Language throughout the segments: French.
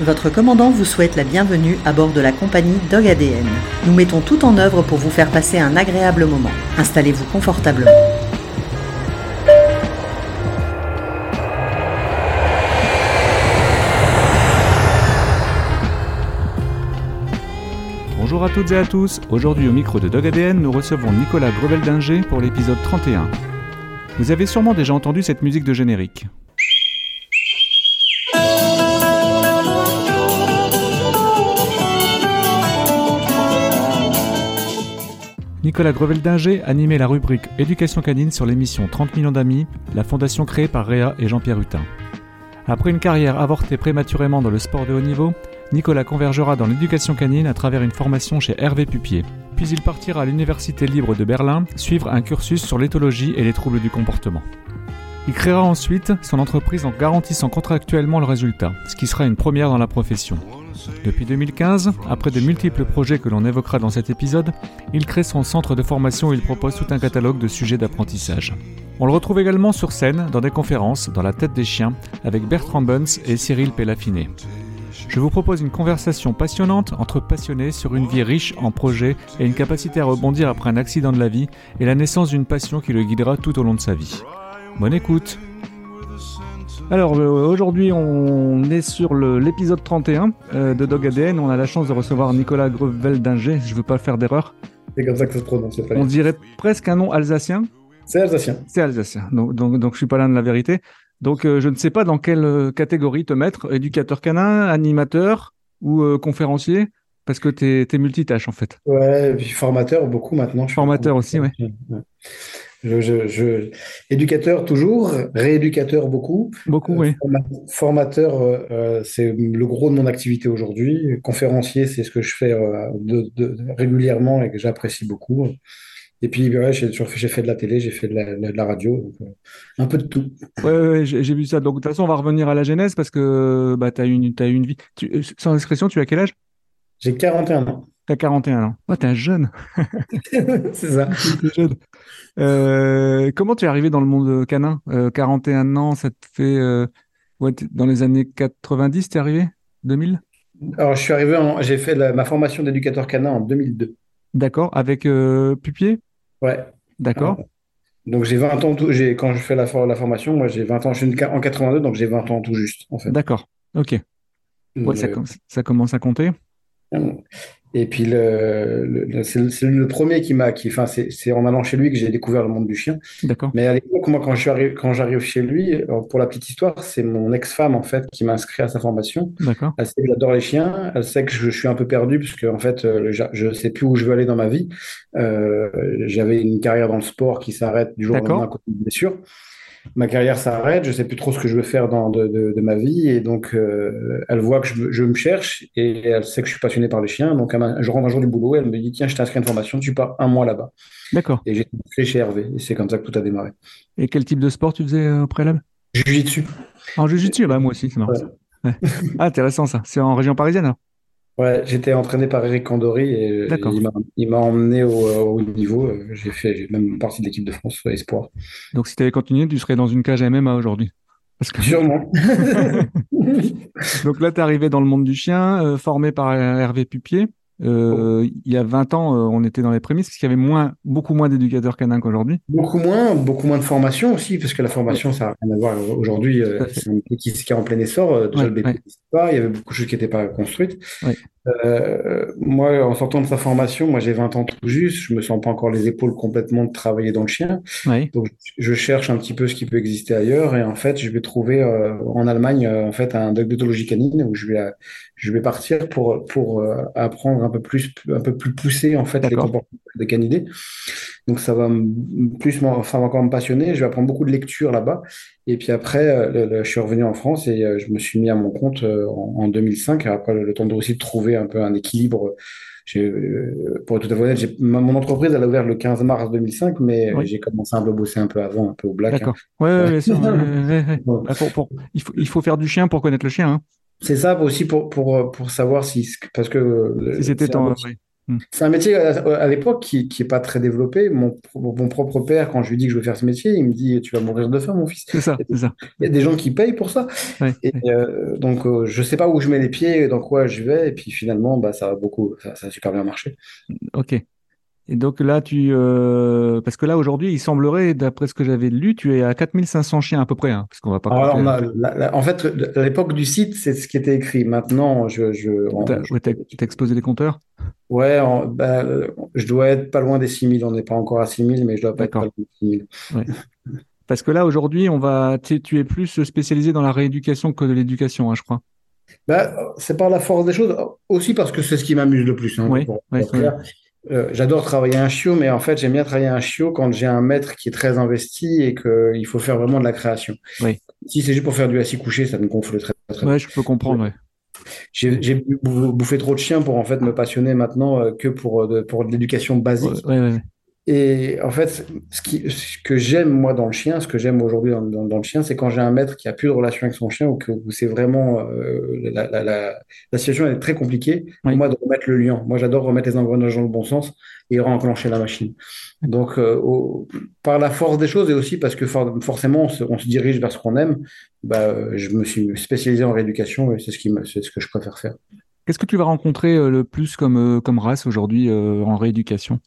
Votre commandant vous souhaite la bienvenue à bord de la compagnie Dog ADN. Nous mettons tout en œuvre pour vous faire passer un agréable moment. Installez-vous confortablement. Bonjour à toutes et à tous. Aujourd'hui au micro de Dog ADN, nous recevons Nicolas Grevel-Dinger pour l'épisode 31. Vous avez sûrement déjà entendu cette musique de générique. Nicolas Grevel-Dinger animait la rubrique Éducation canine sur l'émission 30 millions d'amis, la fondation créée par Réa et Jean-Pierre Hutin. Après une carrière avortée prématurément dans le sport de haut niveau, Nicolas convergera dans l'éducation canine à travers une formation chez Hervé Pupier. Puis il partira à l'Université libre de Berlin suivre un cursus sur l'éthologie et les troubles du comportement. Il créera ensuite son entreprise en garantissant contractuellement le résultat, ce qui sera une première dans la profession. Depuis 2015, après de multiples projets que l'on évoquera dans cet épisode, il crée son centre de formation où il propose tout un catalogue de sujets d'apprentissage. On le retrouve également sur scène, dans des conférences, dans La tête des chiens, avec Bertrand Buns et Cyril Pellafiné. Je vous propose une conversation passionnante entre passionnés sur une vie riche en projets et une capacité à rebondir après un accident de la vie et la naissance d'une passion qui le guidera tout au long de sa vie. Bonne écoute alors euh, aujourd'hui on est sur l'épisode 31 euh, de Dog ADN. On a la chance de recevoir Nicolas Grevel-Dinger. Je ne veux pas faire d'erreur. C'est comme ça que ça se prononce. On dirait presque un nom alsacien. C'est alsacien. C'est alsacien. Donc, donc, donc je suis pas là de la vérité. Donc euh, je ne sais pas dans quelle catégorie te mettre. Éducateur canin, animateur ou conférencier? Parce que tu es, multitâche en fait. Ouais, puis formateur beaucoup maintenant. formateur aussi, ouais. ouais. Je, je, éducateur toujours, rééducateur beaucoup. Beaucoup, oui. Formateur, euh, euh, c'est le gros de mon activité aujourd'hui. Conférencier, c'est ce que je fais euh, de, de, régulièrement et que j'apprécie beaucoup. Et puis, ouais, j'ai fait de la télé, j'ai fait de la, de la radio, donc, euh, un peu de tout. Ouais, ouais j'ai vu ça. Donc, de toute façon, on va revenir à la genèse parce que bah, tu as as une vie. Tu, sans discrétion, tu as quel âge? J'ai 41 ans. T'as 41 ans. Oh, t'es un jeune. c'est ça. jeune. Euh, comment tu es arrivé dans le monde canin? Euh, 41 ans, ça te fait. Euh, ouais, dans les années 90, t'es arrivé? 2000 Alors, je suis arrivé, j'ai fait ma formation d'éducateur canin en 2002. D'accord. Avec euh, Pupier? Ouais. D'accord. donc, j'ai 20 ans, tout, quand je fais la, la formation, moi, j'ai 20 ans, je suis en 82, donc j'ai 20 ans tout juste, en fait. D'accord. Ok. Ouais, ça, ça, commence à compter. Et puis, le, le c'est le, le, premier qui m'a. Qui, enfin, c'est en allant chez lui que j'ai découvert le monde du chien. D'accord. Mais à l'époque, moi, quand j'arrive chez lui, pour la petite histoire, c'est mon ex-femme, en fait, qui m'a inscrit à sa formation. D'accord. Elle sait que j'adore les chiens. Elle sait que je, suis un peu perdu, parce que, en fait, euh, je ne sais plus où je veux aller dans ma vie. Euh, J'avais une carrière dans le sport qui s'arrête du jour au lendemain à cause de blessure ma carrière s'arrête, je sais plus trop ce que je veux faire dans, de, de, de ma vie, et donc euh, elle voit que je, je, me cherche et elle sait que je suis passionné par les chiens. Donc je rentre un jour du boulot, et elle me dit tiens, je t'inscris à une formation, tu pars un mois là-bas. D'accord. Et j'ai fait chez Hervé, et c'est comme ça que tout a démarré. Et quel type de sport tu faisais au préalable? Jiu-jitsu. En jiu-jitsu, bah moi aussi, c'est marrant. Ouais. ah, intéressant ça. C'est en région parisienne alors? Ouais, j'étais entraîné par Eric Candori et il m'a emmené au, au niveau. J'ai fait même partie de l'équipe de France Espoir. Donc si tu avais continué, tu serais dans une cage MMA aujourd'hui. Parce que... Sûrement. Donc là, tu es arrivé dans le monde du chien, euh, formé par Hervé Pupier. Euh, il y a 20 ans, euh, on était dans les prémices, parce qu'il y avait moins, beaucoup moins d'éducateurs canins qu'aujourd'hui. Beaucoup moins, beaucoup moins de formation aussi, parce que la formation, ça n'a rien à voir. Aujourd'hui, euh, c'est un métier qui, qui, est en plein essor. Déjà, ouais, le BP, ouais. pas, il y avait beaucoup de choses qui n'étaient pas construites. Ouais. Euh, moi, en sortant de sa formation, moi j'ai 20 ans tout juste, je me sens pas encore les épaules complètement de travailler dans le chien. Oui. Donc je cherche un petit peu ce qui peut exister ailleurs et en fait je vais trouver euh, en Allemagne euh, en fait un doc d'éthologie canine où je vais je vais partir pour pour euh, apprendre un peu plus un peu plus poussé en fait les comportements des canidés. Donc ça va plus encore me passionner. Je vais apprendre beaucoup de lecture là-bas. Et puis après, le, le, je suis revenu en France et euh, je me suis mis à mon compte euh, en, en 2005. Après le, le temps de aussi de trouver un peu un équilibre. Euh, pour être tout à fait honnête, mon entreprise elle a ouvert le 15 mars 2005, mais oui. j'ai commencé un peu à bosser un peu avant, un peu au black. D'accord. Hein. Ouais, ouais, ouais, pour, pour, il, faut, il faut faire du chien pour connaître le chien. Hein. C'est ça aussi pour, pour, pour savoir si parce que si c'était en, oui. Hmm. C'est un métier à, à l'époque qui qui est pas très développé. Mon, mon propre père, quand je lui dis que je veux faire ce métier, il me dit, tu vas mourir de faim, mon fils. C'est ça, c'est ça. Il y a des gens qui payent pour ça. Ouais, Et ouais. euh, donc, euh, je sais pas où je mets les pieds, dans quoi je vais. Et puis finalement, bah, ça a beaucoup, ça, ça a super bien marché. Ok. Et donc là, tu, euh, parce que là aujourd'hui, il semblerait, d'après ce que j'avais lu, tu es à 4500 chiens à peu près, hein, parce qu'on va pas Alors, a, la- la- en fait, à l'époque du site, c'est ce qui était écrit. Maintenant, je, je, ouais, t'as explosé les compteurs? ouais, en- bah, je dois être pas loin des 6000. On n'est pas encore à 6000, mais je dois pas être pas loin des 6000. Ouais. Parce que là aujourd'hui, on va, tu, tu es plus spécialisé dans la rééducation que de l'éducation, hein, je crois. Bah, c'est par la force des choses, aussi parce que c'est ce qui m'amuse le plus. hein, Oui, oui, clair. Euh, j'adore travailler un chiot, mais en fait, j'aime bien travailler un chiot quand j'ai un maître qui est très investi et qu'il faut faire vraiment de la création. Oui. Si c'est juste pour faire du assis couché, ça me gonfle très, très Ouais, je peux comprendre. Ouais. J'ai j'ai bou- bouffé trop de chiens pour en fait me passionner maintenant euh, que pour, euh, de, pour de l'éducation basique. ouais. Et en fait, ce qui, ce que j'aime moi dans le chien, ce que j'aime aujourd'hui dans, dans- dans le chien, c'est quand j'ai un maître qui a plus de relation avec son chien ou que c'est vraiment euh, la, la, la, la situation elle est très compliquée. Pour moi, de remettre le lien. Moi, j'adore remettre les engrenages dans le bon sens et enclencher la machine. Donc, euh, au- par la force des choses et aussi parce que for- forcément on se, on se dirige vers ce qu'on aime, bah, euh, je me suis spécialisé en rééducation et c'est ce qui c'est ce que je préfère faire. Qu'est-ce que tu vas rencontrer le plus comme, comme race aujourd'hui euh, en rééducation?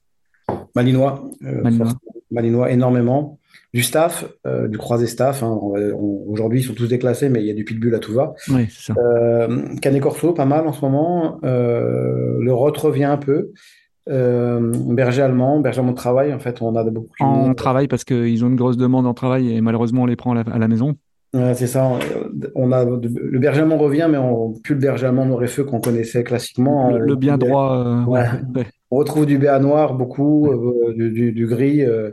Malinois, euh, Malinois. énormément. Du staff, euh, du croisé staff. hein, aujourd'hui, ils sont tous déclassés, mais il y a du pitbull à tout va. Oui, c'est ça. Euh, Canet Corso, pas mal en ce moment. Le Rot revient un peu. Euh, berger allemand, berger allemand de travail. En fait, on a de beaucoup. En travail, parce qu'ils ont une grosse demande en travail et malheureusement, on les prend à la, à la maison. Ouais, c'est ça. On a le berger allemand revient, mais on plus le berger allemand Norefeu qu'on connaissait classiquement. Le, le bien droit. euh, ouais, Ouais. On retrouve du béat noir beaucoup, euh, du, du- du gris, euh,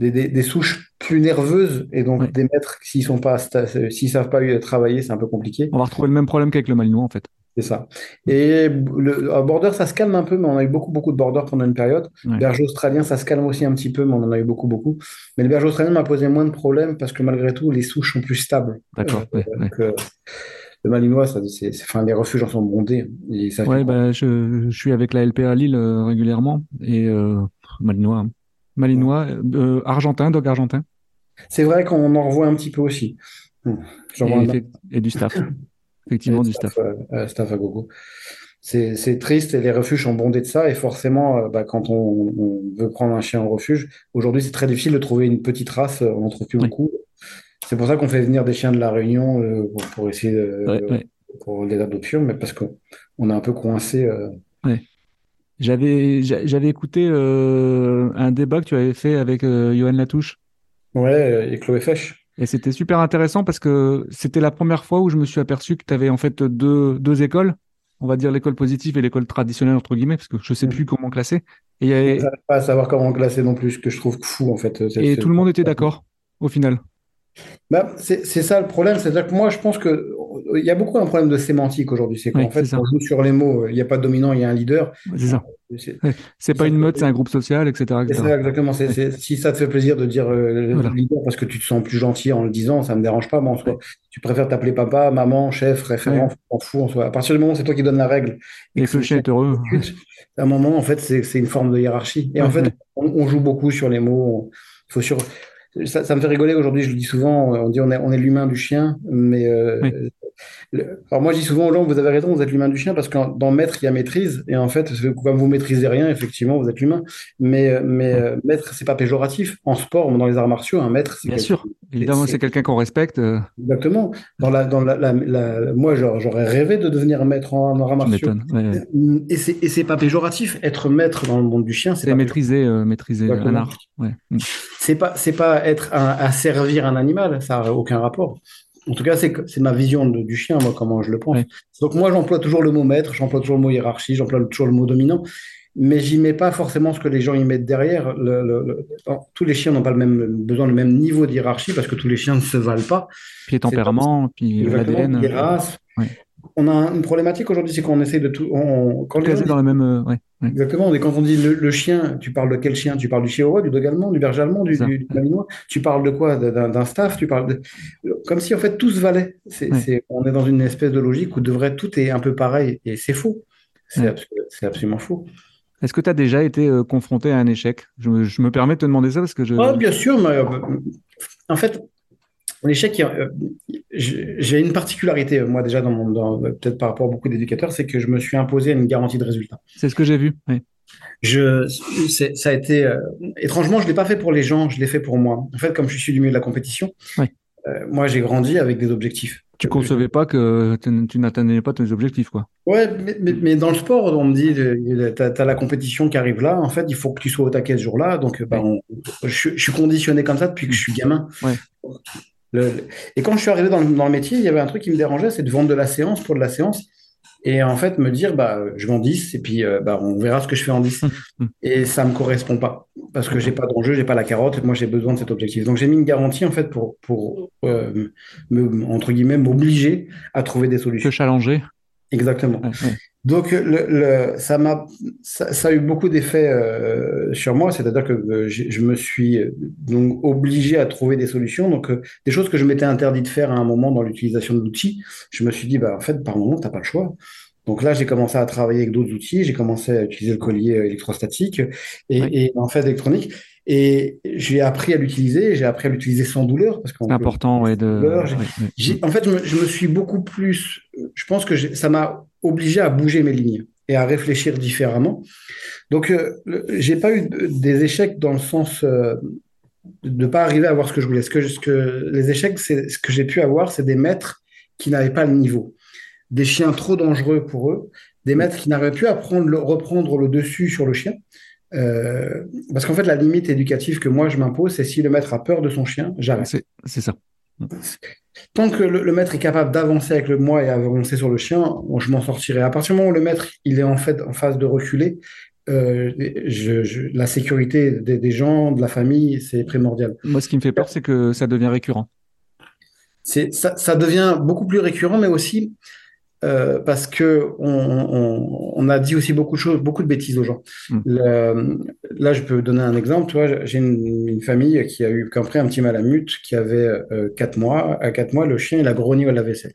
des, des- des souches plus nerveuses et donc Ouais. des maîtres s'ils sont pas sta- s'ils savent pas travailler, c'est un peu compliqué. On va retrouver le même problème qu'avec le malinois, en fait. C'est ça. Et le, à border, ça se calme un peu, mais on a eu beaucoup beaucoup de border pendant une période. Ouais. Berger australien, ça se calme aussi un petit peu, mais on en a eu beaucoup beaucoup. Mais le berger australien m'a posé moins de problèmes parce que malgré tout, les souches sont plus stables. D'accord. ouais, ouais. Donc, euh, le malinois, ça, c'est, c'est- enfin, les refuges en sont bondés. Et ça Ouais, bah, je, je suis avec la LPA Lille euh, régulièrement et euh, malinois, hein. malinois, euh, argentin, dog argentin C'est vrai qu'on en revoit un petit peu aussi. Hum. J'en et, du staff. Effectivement, du staff. staff à gogo. C'est c'est triste et les refuges sont bondés de ça. Et forcément, bah, quand on, on veut prendre un chien en refuge, aujourd'hui, c'est très difficile de trouver une petite race. On n'en trouve plus Oui. beaucoup. C'est pour ça qu'on fait venir des chiens de la Réunion euh, pour, pour essayer de, Ouais, ouais. pour les adoptions, mais parce qu'on on est un peu coincé. euh. J'avais, j'a- j'avais écouté euh, un débat que tu avais fait avec euh, Johan Latouche Ouais, et Chloé Fesch. et c'était super intéressant parce que c'était la première fois où je me suis aperçu que tu avais en fait deux, deux écoles, on va dire l'école positive et l'école traditionnelle entre guillemets parce que je sais Mm. plus comment classer et, y avait- pas à savoir comment classer non plus, ce que je trouve fou en fait. Et tout le monde était d'accord au final. Bah, c'est ça le problème, c'est-à-dire que moi je pense que euh, il y a beaucoup un problème de sémantique aujourd'hui, c'est qu'en Oui, fait on joue sur les mots, il n'y a pas de dominant, il y a un leader. C'est ça. C'est C'est pas une meute, c'est un groupe social, etc. c'est etc. ça exactement. Si ça te fait plaisir de dire euh, Voilà. leader parce que tu te sens plus gentil en le disant, ça me dérange pas. Moi, en soi, tu préfères t'appeler papa, maman, chef, référent, on fout en soi. À partir du moment où c'est toi qui donnes la règle Et que le chien est heureux. à un moment, en fait, c'est une forme de hiérarchie. Et en fait, on, on joue beaucoup sur les mots. on- Il faut sur... ça, me fait rigoler aujourd'hui, je le dis souvent, on dit on est, on est l'humain du chien, mais euh. Le- alors moi je dis souvent aux gens, vous avez raison, vous êtes l'humain du chien, parce que dans maître, il y a maîtrise, et en fait, comme vous maîtrisez rien, effectivement, vous êtes l'humain, mais, mais euh, maître, c'est pas péjoratif. En sport, dans les arts martiaux, un maître, c'est Bien sûr. Évidemment, c'est- quelqu'un qu'on respecte. euh, Exactement. Dans la, dans la, la- la- moi, j'aurais rêvé de devenir maître en arts martiaux. Ouais, ouais. Et c'est et c'est pas péjoratif. Être maître dans le monde du chien, c'est maîtriser, euh, maîtriser un Exactement. art. Ouais. Mm. C'est pas, c'est pas être un, à servir un animal, ça n'a aucun rapport. En tout cas, c'est ma vision de- du chien, moi, comment je le pense. Donc, moi, j'emploie toujours le mot maître, j'emploie toujours le mot hiérarchie, j'emploie toujours le mot dominant, mais j'y mets pas forcément ce que les gens y mettent derrière. Le- le- le- non, tous les chiens n'ont pas le même besoin le même niveau de hiérarchie parce que tous les chiens ne se valent pas. Puis les tempéraments, puis l'ADN. les races. On a une problématique aujourd'hui, c'est qu'on essaie de tout. On, quand les gens dans la même. euh, ouais, ouais. Exactement. Et quand on dit le, le chien, tu parles de quel chien? Tu parles du chihuahua, du dog allemand, du berger allemand, du, du, du malinois? Tu parles de quoi? D'un staff? Tu parles de... Comme si en fait tout se valait. Ouais. on est dans une espèce de logique où devrait tout est un peu pareil et c'est faux. C'est abs- absolument faux. Est-ce que tu as déjà été confronté à un échec? Je me, permets de te demander ça parce que je. Oh, bien sûr, mais en fait, l'échec, j'ai une particularité, moi déjà, dans mon, peut-être par rapport à beaucoup d'éducateurs, c'est que je me suis imposé une garantie de résultat. C'est ce que j'ai vu. Oui. Je, ça a été étrangement, je l'ai pas fait pour les gens, je l'ai fait pour moi. En fait, comme je suis du milieu de la compétition, moi j'ai grandi avec des objectifs. Tu concevais pas que tu n'atteignais pas tes objectifs, quoi. Ouais, mais, dans le sport, on me dit, tu as, la compétition qui arrive là, en fait, il faut que tu sois au taquet ce jour-là. Donc, bah, je, suis conditionné comme ça depuis que je suis gamin. Et quand je suis arrivé dans le, métier, il y avait un truc qui me dérangeait, c'est de vendre de la séance pour de la séance. Et en fait, me dire, bah, je vends 10 et puis euh, bah, on verra ce que je fais en 10. et ça me correspond pas parce que j'ai pas d'enjeu, j'ai pas la carotte et moi j'ai besoin de cet objectif. Donc j'ai mis une garantie en fait pour, pour euh, me, entre guillemets, m'obliger à trouver des solutions. Te challenger. Exactement. Donc le, ça m'a ça, a eu beaucoup d'effets euh, sur moi, c'est-à-dire que je me suis donc obligé à trouver des solutions. Donc des choses que je m'étais interdit de faire à un moment dans l'utilisation de l'outil, je me suis dit bah en fait par moment t'as pas le choix. Donc là, j'ai commencé à travailler avec d'autres outils. J'ai commencé à utiliser le collier électrostatique et, en fait électronique. Et j'ai appris à l'utiliser. J'ai appris à l'utiliser sans douleur parce c'est important. Ouais, de... en fait, je me, suis beaucoup plus. Je pense que ça m'a obligé à bouger mes lignes et à réfléchir différemment. Donc, euh, j'ai pas eu des échecs dans le sens euh, de ne pas arriver à voir ce que je voulais. Ce que, ce que les échecs, c'est ce que j'ai pu avoir, c'est des maîtres qui n'avaient pas le niveau des chiens trop dangereux pour eux, des maîtres qui n'arrivent plus à prendre reprendre le dessus sur le chien. Euh, parce qu'en fait, la limite éducative que moi je m'impose, c'est si le maître a peur de son chien, j'arrête. C'est ça. Tant que le, maître est capable d'avancer avec le moi et avancer sur le chien, je m'en sortirai. À partir du moment où le maître il est en fait en phase de reculer, euh, la sécurité des, gens, de la famille, c'est primordial. Moi, ce qui me fait peur, c'est que ça devient récurrent. Ça, ça, devient beaucoup plus récurrent, mais aussi euh, parce que on, on, a dit aussi beaucoup de choses, beaucoup de bêtises aux gens. Hmm. là, je peux donner un exemple. J'ai une, une, famille qui a eu qu'après un petit malamute qui avait euh, 4 mois. À 4 mois, le chien, il a grogné à la vaisselle.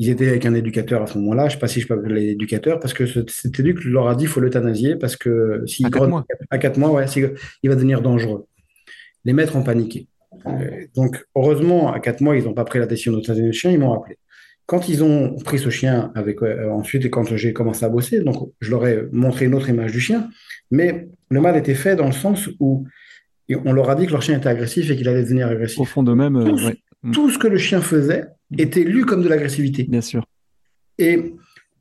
Ils étaient avec un éducateur à ce moment-là. Je ne sais pas si je peux appeler l'éducateur parce que cet éduc leur a dit qu'il faut l'euthanasier parce que s'il grogne à 4 mois, ouais, il va devenir dangereux. Les maîtres ont paniqué. Euh, donc, heureusement, à 4 mois, ils n'ont pas pris la décision d'euthanasier le chien, ils m'ont appelé. Quand ils ont pris ce chien avec euh, ensuite et quand j'ai commencé à bosser, donc je leur ai montré une autre image du chien, mais le mal était fait dans le sens où on leur a dit que leur chien était agressif et qu'il allait devenir agressif. Au fond d'eux-mêmes, euh, tout, ce que le chien faisait était lu comme de l'agressivité. Bien sûr. Et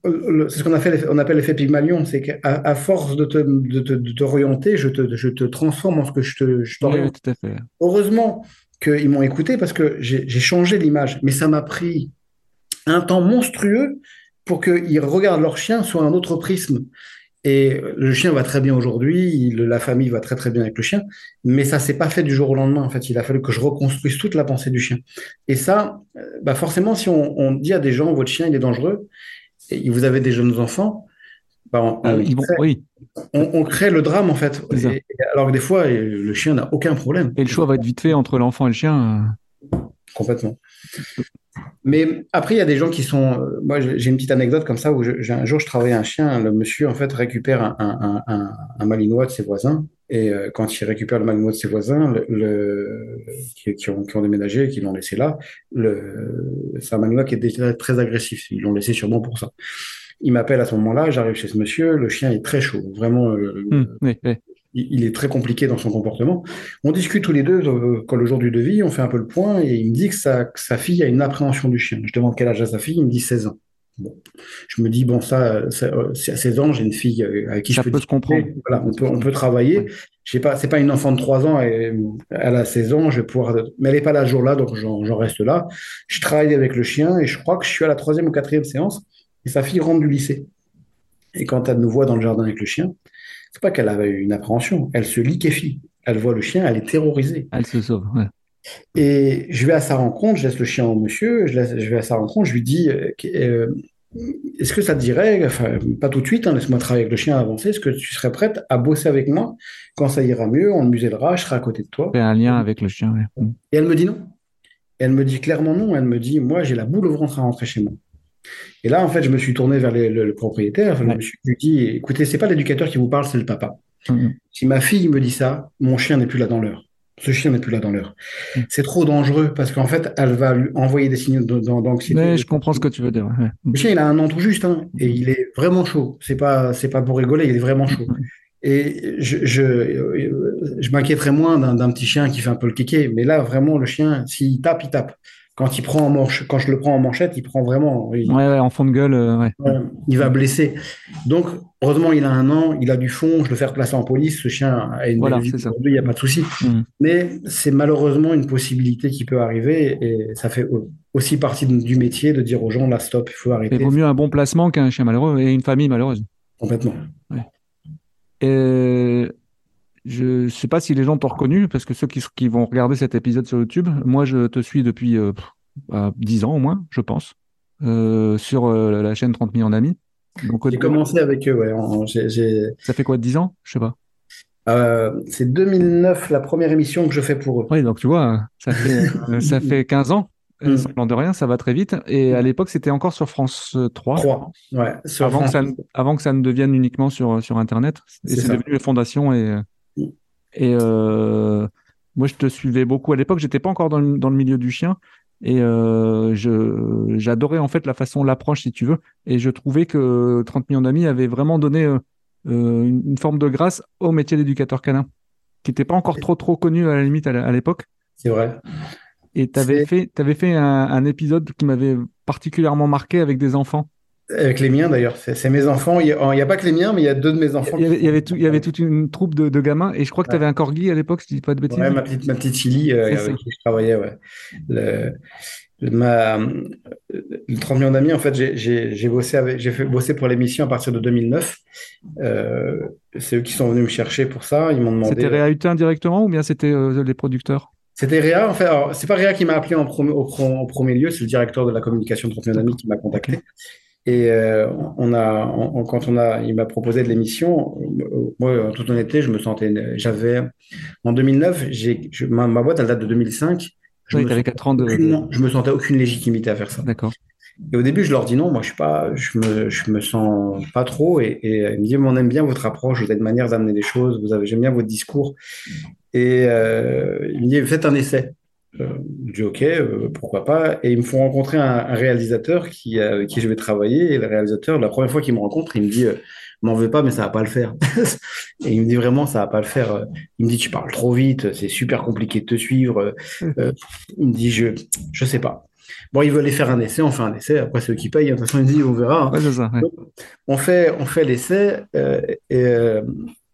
euh, c'est ce qu'on on appelle l'effet Pygmalion, c'est qu'à à force de te, de, t'orienter, je te, je te transforme en ce que je, te, je t'oriente. tout à fait. Heureusement qu'ils m'ont écouté parce que j'ai, changé l'image, mais ça m'a pris un temps monstrueux pour qu'ils regardent leur chien sur un autre prisme. Et le chien va très bien aujourd'hui, la famille va très très bien avec le chien, mais ça s'est pas fait du jour au lendemain. En fait, il a fallu que je reconstruise toute la pensée du chien. Et ça, euh, bah forcément, si on, dit à des gens votre chien il est dangereux, et vous avez des jeunes enfants, bah on, ah crée, on, crée, le drame en fait. alors que des fois, le chien n'a aucun problème. Et le choix va être vite fait entre l'enfant et le chien. Euh. Complètement. Mais après, il y a des gens qui sont. Euh, moi, j'ai une petite anecdote comme ça où un jour, je travaillais un chien. Le monsieur, en fait, récupère un, un, malinois de ses voisins. Et euh, quand il récupère le malinois de ses voisins, le, qui, ont, qui, ont, déménagé, qui l'ont laissé là, c'est un malinois qui est déjà très agressif. Ils l'ont laissé sûrement pour ça. Il m'appelle à ce moment-là, j'arrive chez ce monsieur, le chien est très chaud, vraiment. Euh, mmh, il est très compliqué dans son comportement. On discute tous les deux euh, quand le jour du devis, on fait un peu le point et il me dit que sa, fille a une appréhension du chien. Je demande quel âge a sa fille, il me dit 16 ans. Bon. Je me dis, bon, ça, c'est à 16 ans, j'ai une fille euh, avec qui je peux se comprendre. Voilà, on peut, on peut travailler. Ce pas, c'est pas une enfant de 3 ans, et, elle a 16 ans, je vais pouvoir, mais elle n'est pas là jour-là, donc j'en reste là. Je travaille avec le chien et je crois que je suis à la troisième ou quatrième séance et sa fille rentre du lycée. Et quand elle nous voit dans le jardin avec le chien, c'est pas qu'elle avait une appréhension, elle se liquéfie. Elle voit le chien, elle est terrorisée. Elle se sauve. Et je vais à sa rencontre, je laisse le chien au monsieur, je, vais à sa rencontre, je lui dis euh, euh, Est-ce que ça te dirait, enfin, pas tout de suite, hein, laisse-moi travailler avec le chien avancer, est-ce que tu serais prête à bosser avec moi Quand ça ira mieux, on le musellera, je serai à côté de toi. Faire un lien avec le chien, Et elle me dit non. elle me dit clairement non. Elle me dit Moi, j'ai la boule au ventre à rentrer chez moi. Et là, en fait, je me suis tourné vers les- le, le propriétaire. Je Ouais. me suis dit, écoutez, c'est pas l'éducateur qui vous parle, c'est le papa. Mhm. Si ma fille me dit ça, mon chien n'est plus là dans l'heure. Ce chien n'est plus là dans l'heure. Mm. C'est trop dangereux parce qu'en fait, elle va lui envoyer des signaux d'anxiété. Mais je comprends ce que tu veux dire. ouais. Le chien, il a un an tout juste, hein, et il est vraiment chaud. C'est pas, c'est pas pour rigoler, il est vraiment chaud. Et je, je, euh, je m'inquiéterais moins d'un d'un petit chien qui fait un peu le kéké, mais là, vraiment, le chien, s'il tape, il tape. Quand il prend en manche, quand je le prends en manchette, il prend vraiment, il, Ouais, ouais, en fond de gueule, euh, ouais. Il va blesser. Donc, heureusement, il a un an, il a du fond, je le fais replacer en police. Ce chien a une Voilà, c'est ça. il n'y a pas de souci. Mhm. Mais c'est malheureusement une possibilité qui peut arriver et ça fait au- aussi partie du métier de dire aux gens, là, stop, il faut Il arrêter vaut mieux un bon placement qu'un chien malheureux et une famille malheureuse. complètement. Et je sais pas si les gens t'ont reconnu, parce que ceux qui, qui vont regarder cet épisode sur YouTube, moi je te suis depuis euh, pff, euh, 10 ans au moins, je pense, euh, sur euh, la chaîne 30 millions d'amis. J'ai commencé avec eux, ouais. ça fait quoi, 10 ans? Je sais pas. c'est 2009 la première émission que je fais pour eux. Oui, donc tu vois, ça fait, euh, ça fait 15 ans, Mm. euh, semblant de rien, ça va très vite. Et à l'époque, c'était encore sur France euh, 3. Trois. Ouais. Sur Avant que, ça ne, avant que ça ne devienne uniquement sur, sur Internet. Et C'est devenu les fondations. Et, Mm. Et euh, moi, je te suivais beaucoup. À l'époque, j'étais pas encore dans le, dans le milieu du chien. Et euh, je, j'adorais en fait la façon, l'approche, si tu veux. Et je trouvais que 30 millions d'amis avait vraiment donné euh, une, une forme de grâce au métier d'éducateur canin, qui n'était pas encore trop trop connu à la limite à l'époque. C'est vrai. Et tu avais fait, t'avais fait un, un épisode qui m'avait particulièrement marqué avec des enfants. Avec les miens d'ailleurs. C'est mes enfants. Il n'y a, y a pas que les miens, mais il y a deux de mes enfants. Il y avait, qui il y avait, sont- tout- il y avait toute une troupe de, de gamins et je crois que tu avais un corgi à l'époque, si je dis pas de bêtises. Ouais, ma petite, ma petite Chili euh, avec ça. qui je travaillais, ouais. Le, le- ma, le 30 millions d'amis, en fait, j'ai- bossé avec, fait bosser pour l'émission à partir de 2009. Euh, c'est eux qui sont venus me chercher pour ça. Ils m'ont demandé. C'était Réa Hutin directement ou bien c'était euh, les producteurs? C'était Réa, en fait. C'est pas Réa qui m'a appelé en, premier- au, pro- en premier lieu, c'est le directeur de la communication de 30 millions d'amis qui m'a contacté. Et euh, on a, on- quand on a, il m'a proposé de l'émission, euh, moi, en toute honnêteté, je me sentais, j'avais, en 2009, j'ai, je- ma, ma boîte, elle date de 2005. Je Oui, me tu avais sentais 4 ans de. je me sentais aucune légitimité à faire ça. D'accord. Et au début, je leur dis non, moi, je suis pas, je me, je me sens pas trop. Et, et ils me disent, on aime bien votre approche, vous avez une manière d'amener les choses, vous avez, j'aime bien votre discours. Et euh, ils me disent, faites un essai. Euh, je dis, ok, euh, pourquoi pas. Et ils me font rencontrer un, un réalisateur qui, euh, avec qui je vais travailler. Et le réalisateur, la première fois qu'il me rencontre, il me dit, euh, m'en veux pas, mais ça va pas le faire. Et il me dit vraiment, ça va pas le faire. Il me dit, tu parles trop vite, c'est super compliqué de te suivre. Euh, il me dit, je, je sais pas. Bon, ils veulent faire un essai, on fait un essai. Après, c'est eux qui payent. De toute façon, ils me disent, on verra. hein. Ouais, c'est ça. ouais. On fait, on fait l'essai et,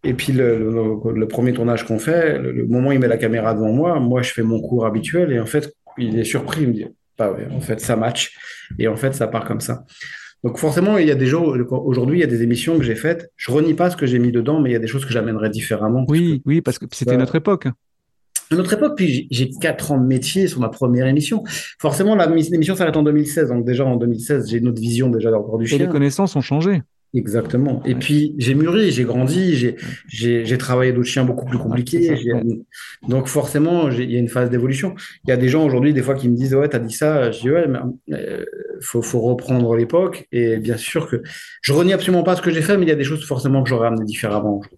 et puis le, le- le premier tournage qu'on fait, le, le moment où il met la caméra devant moi, moi je fais mon cours habituel et en fait il est surpris, il me dit bah ouais, en fait ça match et en fait ça part comme ça. Donc forcément il y a des jours aujourd'hui il y a des émissions que j'ai faites, je renie pas ce que j'ai mis dedans, mais il y a des choses que j'amènerais différemment. parce Oui, oui, parce que c'était notre époque. notre époque, puis j'ai- quatre ans de métier sur ma première émission. Forcément, la- l'émission s'arrête en 2016. Donc déjà en 2016, j'ai une autre vision déjà encore du Et les chien. connaissances ont changé. Exactement. Et Ouais. puis j'ai mûri, j'ai grandi, j'ai travaillé d'autres chiens beaucoup plus compliqués. Donc forcément, il y a une phase d'évolution. Il y a des gens aujourd'hui, des fois, qui me disent ouais, t'as dit ça. Je dis ouais, mais euh, faut faut reprendre l'époque. Et bien sûr que je renie absolument pas ce que j'ai fait, mais il y a des choses forcément que j'aurais amené différemment. aujourd'hui.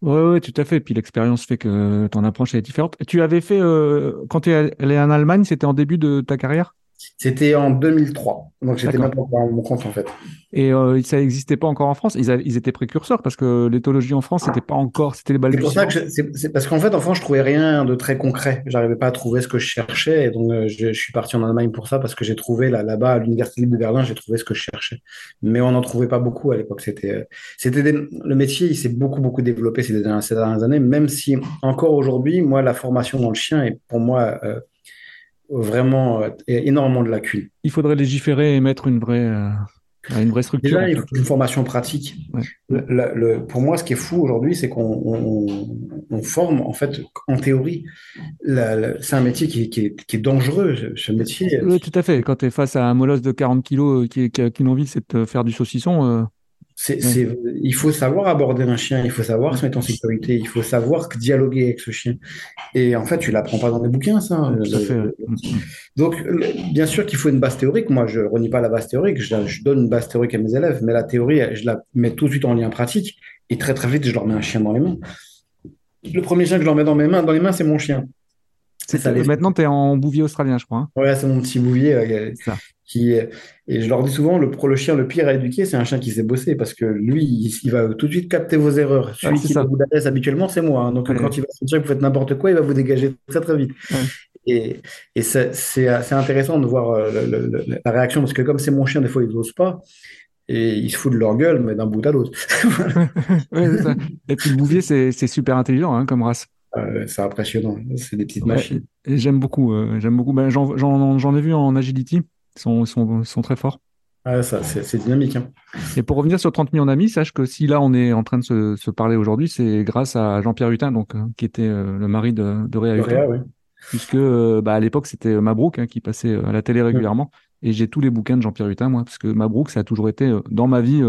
Ouais, ouais, tout à fait. Puis l'expérience fait que ton approche est différente. Tu avais fait, euh, quand tu es allé en Allemagne, c'était en début de ta carrière? C'était en 2003. Donc j'étais même pas à mon compte en fait. Et euh, ça n'existait pas encore en France? Ils, étaient précurseurs parce que l'éthologie en France, c'était pas encore, c'était les C'est pour ça que c'est parce qu'en fait en France je trouvais rien de très concret. J'arrivais pas à trouver ce que je cherchais et donc euh, je, je suis parti en Allemagne pour ça parce que j'ai trouvé là là-bas à l'université libre de Berlin j'ai trouvé ce que je cherchais. Mais on n'en trouvait pas beaucoup à l'époque. C'était euh, c'était des- le métier il s'est beaucoup beaucoup développé ces dernières, ces dernières années. Même si encore aujourd'hui moi la formation dans le chien est pour moi vraiment euh, énormément de lacunes. Il faudrait légiférer et mettre une vraie, euh, une vraie structure. Déjà, il faut une formation pratique. Ouais. Le- le- le- pour moi, ce qui est fou aujourd'hui, c'est qu'on on- on forme, en fait, en théorie. C'est un métier qui, qui est, qui est dangereux, ce, métier. Oui, tout à fait. Quand tu es face à un molosse de 40 kilos euh, qui, qui, qui l'envie, c'est de faire du saucisson, euh, C'est, c'est, il faut savoir aborder un chien, il faut savoir se mettre en sécurité, il faut savoir dialoguer avec ce chien. Et en fait, tu l'apprends pas dans des bouquins, ça. À fait. Le- donc, bien sûr qu'il faut une base théorique. Moi, je renie pas la base théorique. Je, je donne une base théorique à mes élèves, mais la théorie, je la mets tout de suite en lien pratique. Et très, très vite, je leur mets un chien dans les mains. Le premier chien que je leur mets dans mes mains, dans les mains, c'est mon chien. Ça, les- Maintenant, tu es en bouvier australien, je crois. hein. Ouais, c'est mon petit bouvier. ça. qui, et je leur dis souvent, le, pro- le chien le pire à éduquer, c'est un chien qui sait bosser, parce que lui, il, il va tout de suite capter vos erreurs. Celui qui ça. vous adresse habituellement, c'est moi. hein. Donc, Ouais. quand il va sentir que vous faites n'importe quoi, il va vous dégager très, très vite. Et, et c'est c'est intéressant de voir euh, le- le- le- la réaction, parce que comme c'est mon chien, des fois, ils n'osent pas. Et ils se foutent de leur gueule, mais d'un bout à l'autre. Ouais. Et puis le bouvier, c'est c'est super intelligent hein, comme race. Euh, c'est impressionnant. C'est des petites Ouais, machines. j'aime beaucoup. euh, j'aime beaucoup. Ben, j'en, ai vu en agility. Ils sont, très forts. Ah, ça, c'est dynamique. hein. Et pour revenir sur 30 millions d'amis, sache que si là on est en train de se, se parler aujourd'hui, c'est grâce à Jean-Pierre Hutin, donc, euh, qui était euh, le mari de, de Réa Hutin. Réa, oui. Puisque bah, à l'époque, c'était Mabrouk hein, qui passait à la télé régulièrement. Et j'ai tous les bouquins de Jean-Pierre Hutin, moi, parce que Mabrouk, ça a toujours été dans ma vie.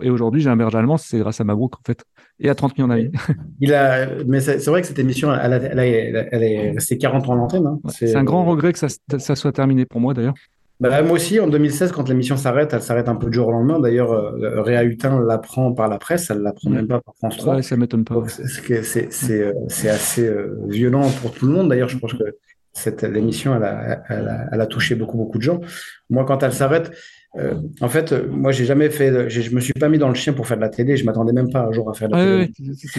Et aujourd'hui, j'ai un berger allemand, c'est grâce à Mabrouk, en fait. Et à 30 millions d'amis. Il a, mais c'est vrai que cette émission, elle, a- elle, a- est restée 40 ans à l'antenne. hein. C'est un grand regret que ça, ça soit terminé pour moi, d'ailleurs. Bah, moi aussi, en 2016, quand l'émission s'arrête, elle s'arrête un peu du jour au lendemain. D'ailleurs, euh, Réa Hutin l'apprend par la presse, elle l'apprend même pas par France 3. Ouais, ça m'étonne pas. Euh, c'est assez euh, violent pour tout le monde. D'ailleurs, je pense que cette l'émission, elle a, elle a, elle a touché beaucoup, beaucoup de gens. Moi, quand elle s'arrête, euh, en fait, euh, moi, j'ai jamais fait, de- je me suis pas mis dans le chien pour faire de la télé. Je m'attendais même pas un jour à faire de la télé.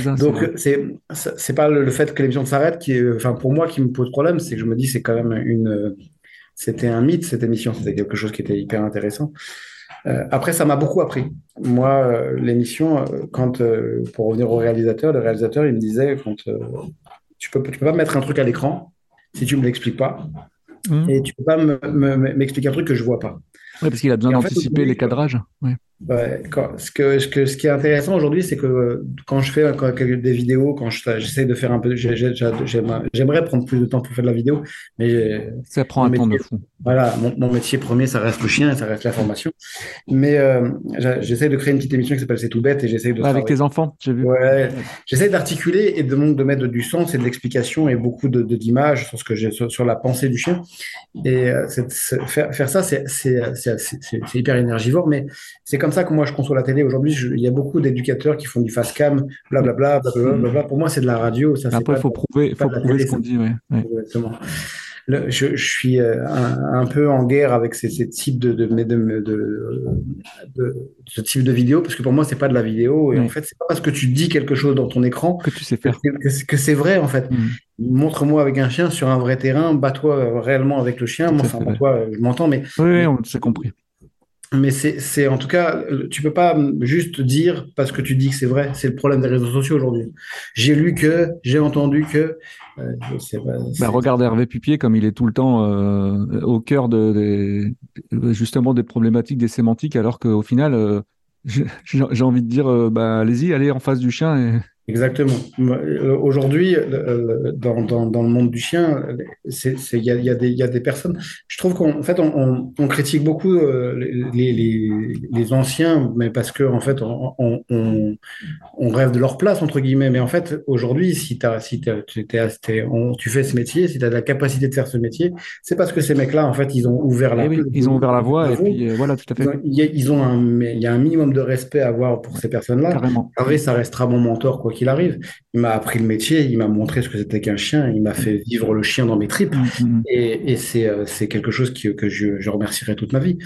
ça. Donc, c'est- c'est pas le le fait que l'émission s'arrête qui est, enfin, pour moi, qui me pose problème, c'est que je me dis, c'est quand même une, c'était un mythe, cette émission. C'était quelque chose qui était hyper intéressant. Euh, après, ça m'a beaucoup appris. Moi, euh, l'émission, euh, quand, euh, pour revenir au réalisateur, le réalisateur, il me disait, quand, euh, tu peux, tu peux pas mettre un truc à l'écran si tu me l'expliques pas, Hum. et tu peux pas me- me- m'expliquer un truc que je vois pas. Ouais, parce qu'il a besoin d'anticiper les cadrages. Ouais. Ouais, quand- ce que, ce que, ce qui est intéressant aujourd'hui, c'est que euh, quand je fais quand- des vidéos, quand je- j'essaie de faire un peu, j'ai- j'ai- j'aime- j'aimerais prendre plus de temps pour faire de la vidéo, mais Ça prend un Mon temps de métier. fou. voilà, mon, mon métier premier, ça reste le chien, ça reste la formation. Mais euh, j'essaie de créer une petite émission qui s'appelle C'est tout bête et j'essaie de Ouais, avec tes enfants, j'ai vu. Ouais, j'essaie d'articuler et de, de mettre du sens et de l'explication et beaucoup de d'images sur ce que j'ai sur, sur la pensée du chien. Et euh, faire, faire ça, c'est hyper énergivore, mais c'est comme ça que moi je conçois la télé. Aujourd'hui, il y a beaucoup d'éducateurs qui font du fast cam, blablabla, blablabla, blablabla. Pour moi, c'est de la radio. Ça, c'est Après, il faut prouver, faut prouver ce qu'on dit. Ouais. Exactement. Le- je, je suis euh, un, un peu en guerre avec ces, ces types de, de, de, ce type de vidéo, parce que pour moi, c'est pas de la vidéo. Et Oui. en fait, c'est pas parce que tu dis quelque chose dans ton écran Que tu sais faire. que c'est vrai, en fait. Hum. Montre-moi avec un chien sur un vrai terrain, bats-toi réellement avec le chien. Moi, enfin, euh, je m'entends, mais, Oui, oui, on s'est compris. Mais c'est, c'est en tout cas, euh, tu peux pas juste dire parce que tu dis que c'est vrai. C'est le problème des réseaux sociaux aujourd'hui. J'ai lu que, j'ai entendu que. euh, je sais pas, Bah, regarde Hervé Pupier comme il est tout le temps euh, au cœur de, des- justement des problématiques, des sémantiques, alors qu'au final, euh, j'ai envie de dire, euh, bah, allez-y, allez en face du chien. Et... Exactement. Euh, Aujourd'hui, euh, dans, dans, dans le monde du chien, il y y y a des personnes. Je trouve qu'en en fait, on, on, on critique beaucoup euh, les, les, les anciens, mais parce que en fait, on, on, rêve de leur place entre guillemets. Mais en fait, aujourd'hui, si t'as, si t'as, tu fais ce métier, si tu as la capacité de faire ce métier, c'est parce que ces mecs-là, en fait, ils ont ouvert la, Eh oui, ils ont ouvert la voie et puis euh, voilà, tout à fait, il y a- ils ont un, il y a un minimum de respect à avoir pour ces personnes-là. carrément. Hervé, ça restera mon mentor quoi qu'il arrive. Il m'a appris le métier, il m'a montré ce que c'était qu'un chien, il m'a fait vivre le chien dans mes tripes. Hum, hum, hum. Et, et c'est euh, c'est quelque chose qui, que je, je remercierai toute ma vie.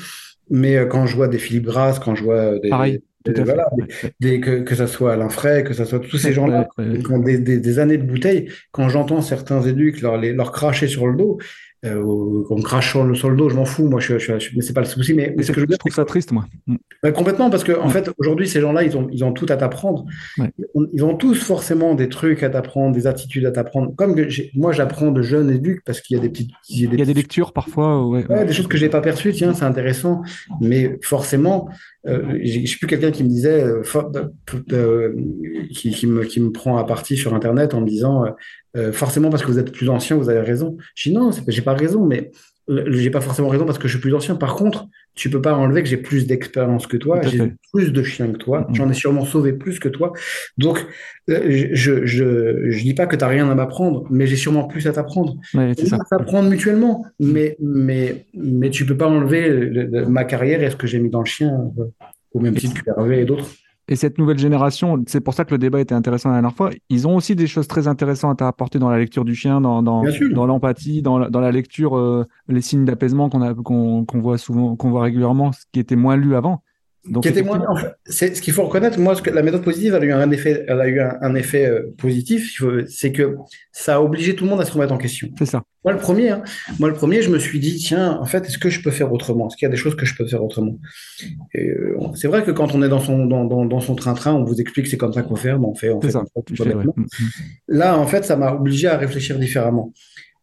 Mais euh, quand je vois des Philippe Grasse, quand je vois des, Pareil, des- voilà, ouais. des- que, que ça soit Alain Frey, que ça soit tous ces gens-là Ouais, ouais. qui ont des, des, des années de bouteille, quand j'entends certains éduques leur, les- leur cracher sur le dos, euh, en crachant le- dos, je m'en fous, moi, je, je, je- mais c'est pas le souci. Mais, mais Mais ce que je trouve ça triste, moi. Ouais, complètement, parce que en fait, aujourd'hui, ces gens-là, ils ont, ils ont tout à t'apprendre. Ouais. Ils ont tous forcément des trucs à t'apprendre, des attitudes à t'apprendre. Comme que moi, j'apprends de jeunes éduques parce qu'il y a des petites, il y a des Il y a des lectures parfois, ouais. ouais, des choses que j'ai pas perçues. Tiens, c'est intéressant. Mais forcément, euh, je sais plus quelqu'un qui me disait, euh, qui, qui me, qui me prend à partie sur Internet en me disant, euh, forcément parce que vous êtes plus ancien, vous avez raison. Je dis non, j'ai pas raison, mais j'ai pas forcément raison parce que je suis plus ancien. Par contre, tu peux pas enlever que j'ai plus d'expérience que toi, j'ai plus de chiens que toi, mm-hmm. j'en ai sûrement sauvé plus que toi. Donc, euh, je, je, je dis pas que tu n'as rien à m'apprendre, mais j'ai sûrement plus à t'apprendre. Ouais, c'est ça. T'apprendre mutuellement, mais, mais, mais tu peux pas enlever ma carrière et ce que j'ai mis dans le chien, euh, au même titre que Hervé et d'autres. Et cette nouvelle génération, c'est pour ça que le débat était intéressant la dernière fois, ils ont aussi des choses très intéressantes à apporter dans la lecture du chien, dans, dans, dans l'empathie, dans, dans, la lecture, euh, les signes d'apaisement qu'on qu'on voit souvent, qu'on voit régulièrement, ce qui était moins lu avant. Donc, c'est ce qu'il faut reconnaître. Moi, ce que la méthode positive, elle a eu un effet, elle a eu un, effet euh, positif. C'est que ça a obligé tout le monde à se remettre en question. C'est ça. Moi, le premier, hein, moi, le premier, je me suis dit, tiens, en fait, est-ce que je peux faire autrement? Est-ce qu'il y a des choses que je peux faire autrement? Euh, C'est vrai que quand on est dans son dans, dans, son train-train, on vous explique c'est comme ça qu'on fait, on fait, on fait, ça. Là, en fait, ça m'a obligé à réfléchir différemment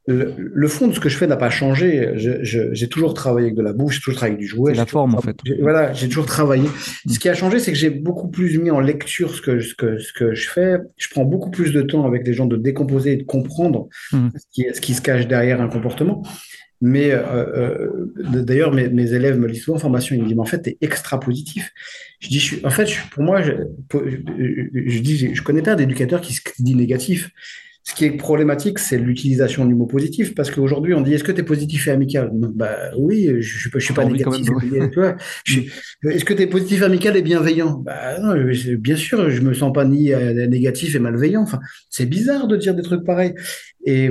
le, fond de ce que je fais n'a pas changé. J'ai toujours travaillé avec de la bouche, j'ai toujours travaillé avec du jouet. La forme, en fait. Voilà, j'ai toujours travaillé. Mm. Ce qui a changé, c'est que j'ai beaucoup plus mis en lecture ce que, ce, que, ce que je fais. Je prends beaucoup plus de temps avec les gens de décomposer et de comprendre mm. ce, qui, ce qui se cache derrière un comportement. Mais euh, euh, d'ailleurs, mes, mes, élèves me disent souvent en formation, ils me disent, mais en fait, tu es extra positif. Je dis, je suis, en fait, je, pour moi, je, je, dis, je connais pas d'éducateur qui se dit négatif. Ce qui est problématique, c'est l'utilisation du mot positif, parce qu'aujourd'hui, on dit est-ce que tu es positif et amical? Bah oui, je ne suis pas négatif. Est-ce que tu es positif, amical et bienveillant? Bah non, bien sûr, je me sens pas ni euh, négatif et malveillant. Enfin, c'est bizarre de dire des trucs pareils. Et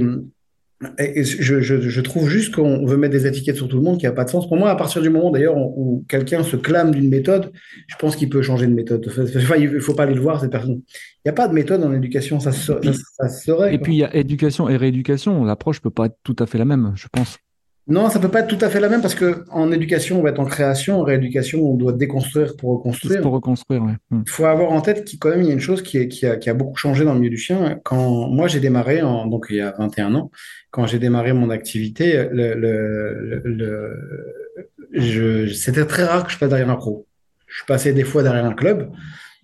et je, je, je, trouve juste qu'on veut mettre des étiquettes sur tout le monde qui n'a pas de sens. Pour moi, à partir du moment d'ailleurs où quelqu'un se clame d'une méthode, je pense qu'il peut changer de méthode. Enfin, il ne faut pas aller le voir, cette personne. Il n'y a pas de méthode en éducation, ça, ça, ça serait. Et puis il y a éducation et rééducation. L'approche peut pas être tout à fait la même, je pense. Non, ça peut pas être tout à fait la même parce que en éducation, on va être en création, en rééducation, on doit déconstruire pour reconstruire. Pour reconstruire, oui. Hmm. Il faut avoir en tête qu'il quand même il y a une chose qui, est, qui, a, qui, a, beaucoup changé dans le milieu du chien. Quand moi j'ai démarré, en, donc il y a 21 ans, quand j'ai démarré mon activité, le, le, le, c'était très rare que je passe derrière un pro. Je passais des fois derrière un club.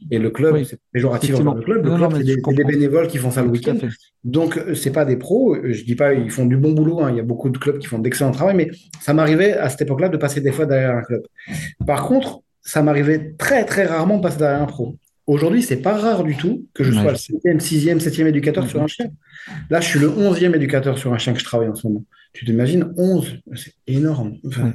Et le club, c'est péjoratif le club. Le club, c'est des, bénévoles qui font ça le week-end. Donc, euh, c'est pas des pros. Euh, je dis pas, ils font du bon boulot. Hein. Il y a beaucoup de clubs qui font d'excellent travail, mais ça m'arrivait à cette époque-là de passer des fois derrière un club. Par contre, ça m'arrivait très, très rarement de passer derrière un pro. Aujourd'hui, c'est pas rare du tout que je sois le 7e, 6e, 7e éducateur sur un chien. Là, je suis le 11e éducateur sur un chien que je travaille en ce moment. Tu t'imagines 11 C'est énorme. Enfin...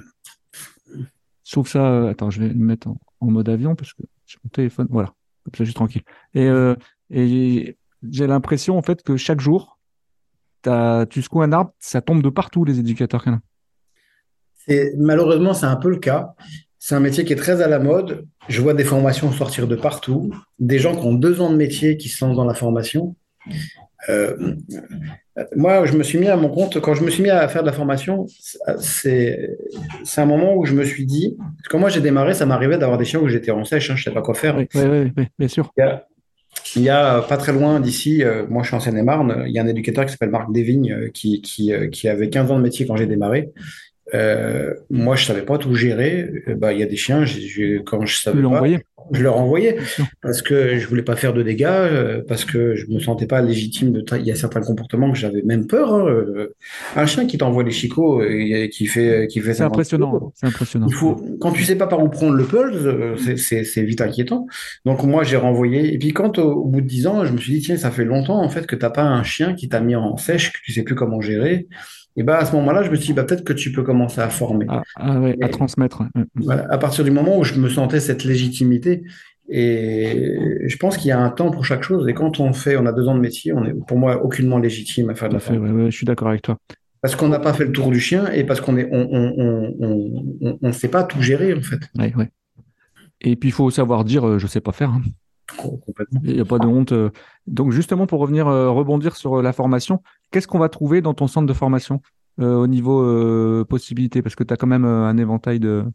Sauf ça, euh, attends, je vais me mettre en, mode avion parce que j'ai mon téléphone. Voilà, comme ça, je suis tranquille. Et, euh, et j'ai l'impression en fait que chaque jour, tu secoues un arbre, ça tombe de partout, les éducateurs. Malheureusement, c'est un peu le cas. C'est un métier qui est très à la mode. Je vois des formations sortir de partout, des gens qui ont deux ans de métier qui se lancent dans la formation. Euh, moi, je me suis mis à mon compte, quand je me suis mis à faire de la formation, c'est un moment où je me suis dit, parce que moi j'ai démarré, ça m'arrivait d'avoir des chiens où j'étais en sèche, hein, je ne savais pas quoi faire. Oui, oui, oui, bien sûr. Il y a, pas très loin d'ici, euh, moi je suis en Seine-et-Marne, il y a un éducateur qui s'appelle Marc Desvignes euh, qui, qui, qui, avait 15 ans de métier quand j'ai démarré. Euh, moi, je savais pas tout gérer. Euh, bah, il y a des chiens, quand je savais pas, je leur envoyais parce que je voulais pas faire de dégâts, euh, parce que je me sentais pas légitime de. Il y a certains comportements que j'avais même peur. Hein, un chien qui t'envoie les chicots et qui fait, qui fait. C'est impressionnant. C'est impressionnant. Il faut, quand tu sais pas par où prendre le pulse, c'est vite inquiétant. Donc moi, j'ai renvoyé. Et puis quand au, bout de 10 ans, je me suis dit tiens, ça fait longtemps en fait que t'as pas un chien qui t'a mis en sèche, que tu sais plus comment gérer. Et bah, à ce moment-là, je me suis dit, bah, peut-être que tu peux commencer à former. Ah, ah à transmettre. à partir du moment où je me sentais cette légitimité. Et je pense qu'il y a un temps pour chaque chose. Et quand on fait, on a deux ans de métier, on est pour moi aucunement légitime à faire de la formation. je suis d'accord avec toi. Parce qu'on n'a pas fait le tour du chien et parce qu'on est, on, on, on, sait pas tout gérer en fait. Ouais, ouais. Et puis il faut savoir dire, euh, je sais pas faire. Hein. Il n'y a pas de honte. Euh. Donc justement, pour revenir euh, rebondir sur euh, la formation, qu'est-ce qu'on va trouver dans ton centre de formation au niveau possibilité Parce que tu as quand même un éventail de...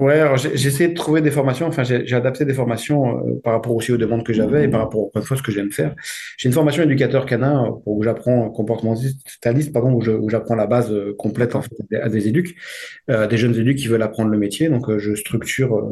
Ouais, alors j'ai essayé de trouver des formations, enfin j'ai adapté des formations euh, par rapport aussi aux demandes que j'avais et par rapport aux fois ce que j'aime faire. J'ai une formation éducateur canin euh, où j'apprends comportementaliste, pardon, où j'apprends la base euh, complète en fait, à des éducs, des jeunes éducs qui veulent apprendre le métier. Donc je structure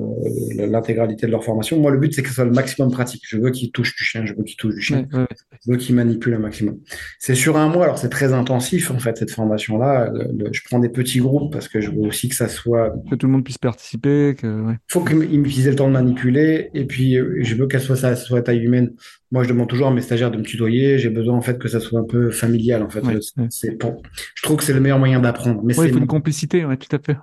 l'intégralité de leur formation. Moi, le but c'est que ce soit le maximum pratique. Je veux qu'ils touchent du chien, je veux qu'ils touchent du chien, je veux qu'ils manipulent un maximum. C'est sur un mois, alors c'est très intensif en fait cette formation-là. Je prends des petits groupes parce que je veux aussi que ça soit que tout le monde puisse participer il faut qu'ils aient le temps de manipuler. Et puis, euh, je veux qu'elle soit, ça soit taille humaine. Moi, je demande toujours à mes stagiaires de me tutoyer. J'ai besoin, en fait, que ça soit un peu familial, en fait. c'est pour... Je trouve que c'est le meilleur moyen d'apprendre. Mais il faut une complicité, ouais, tout à fait.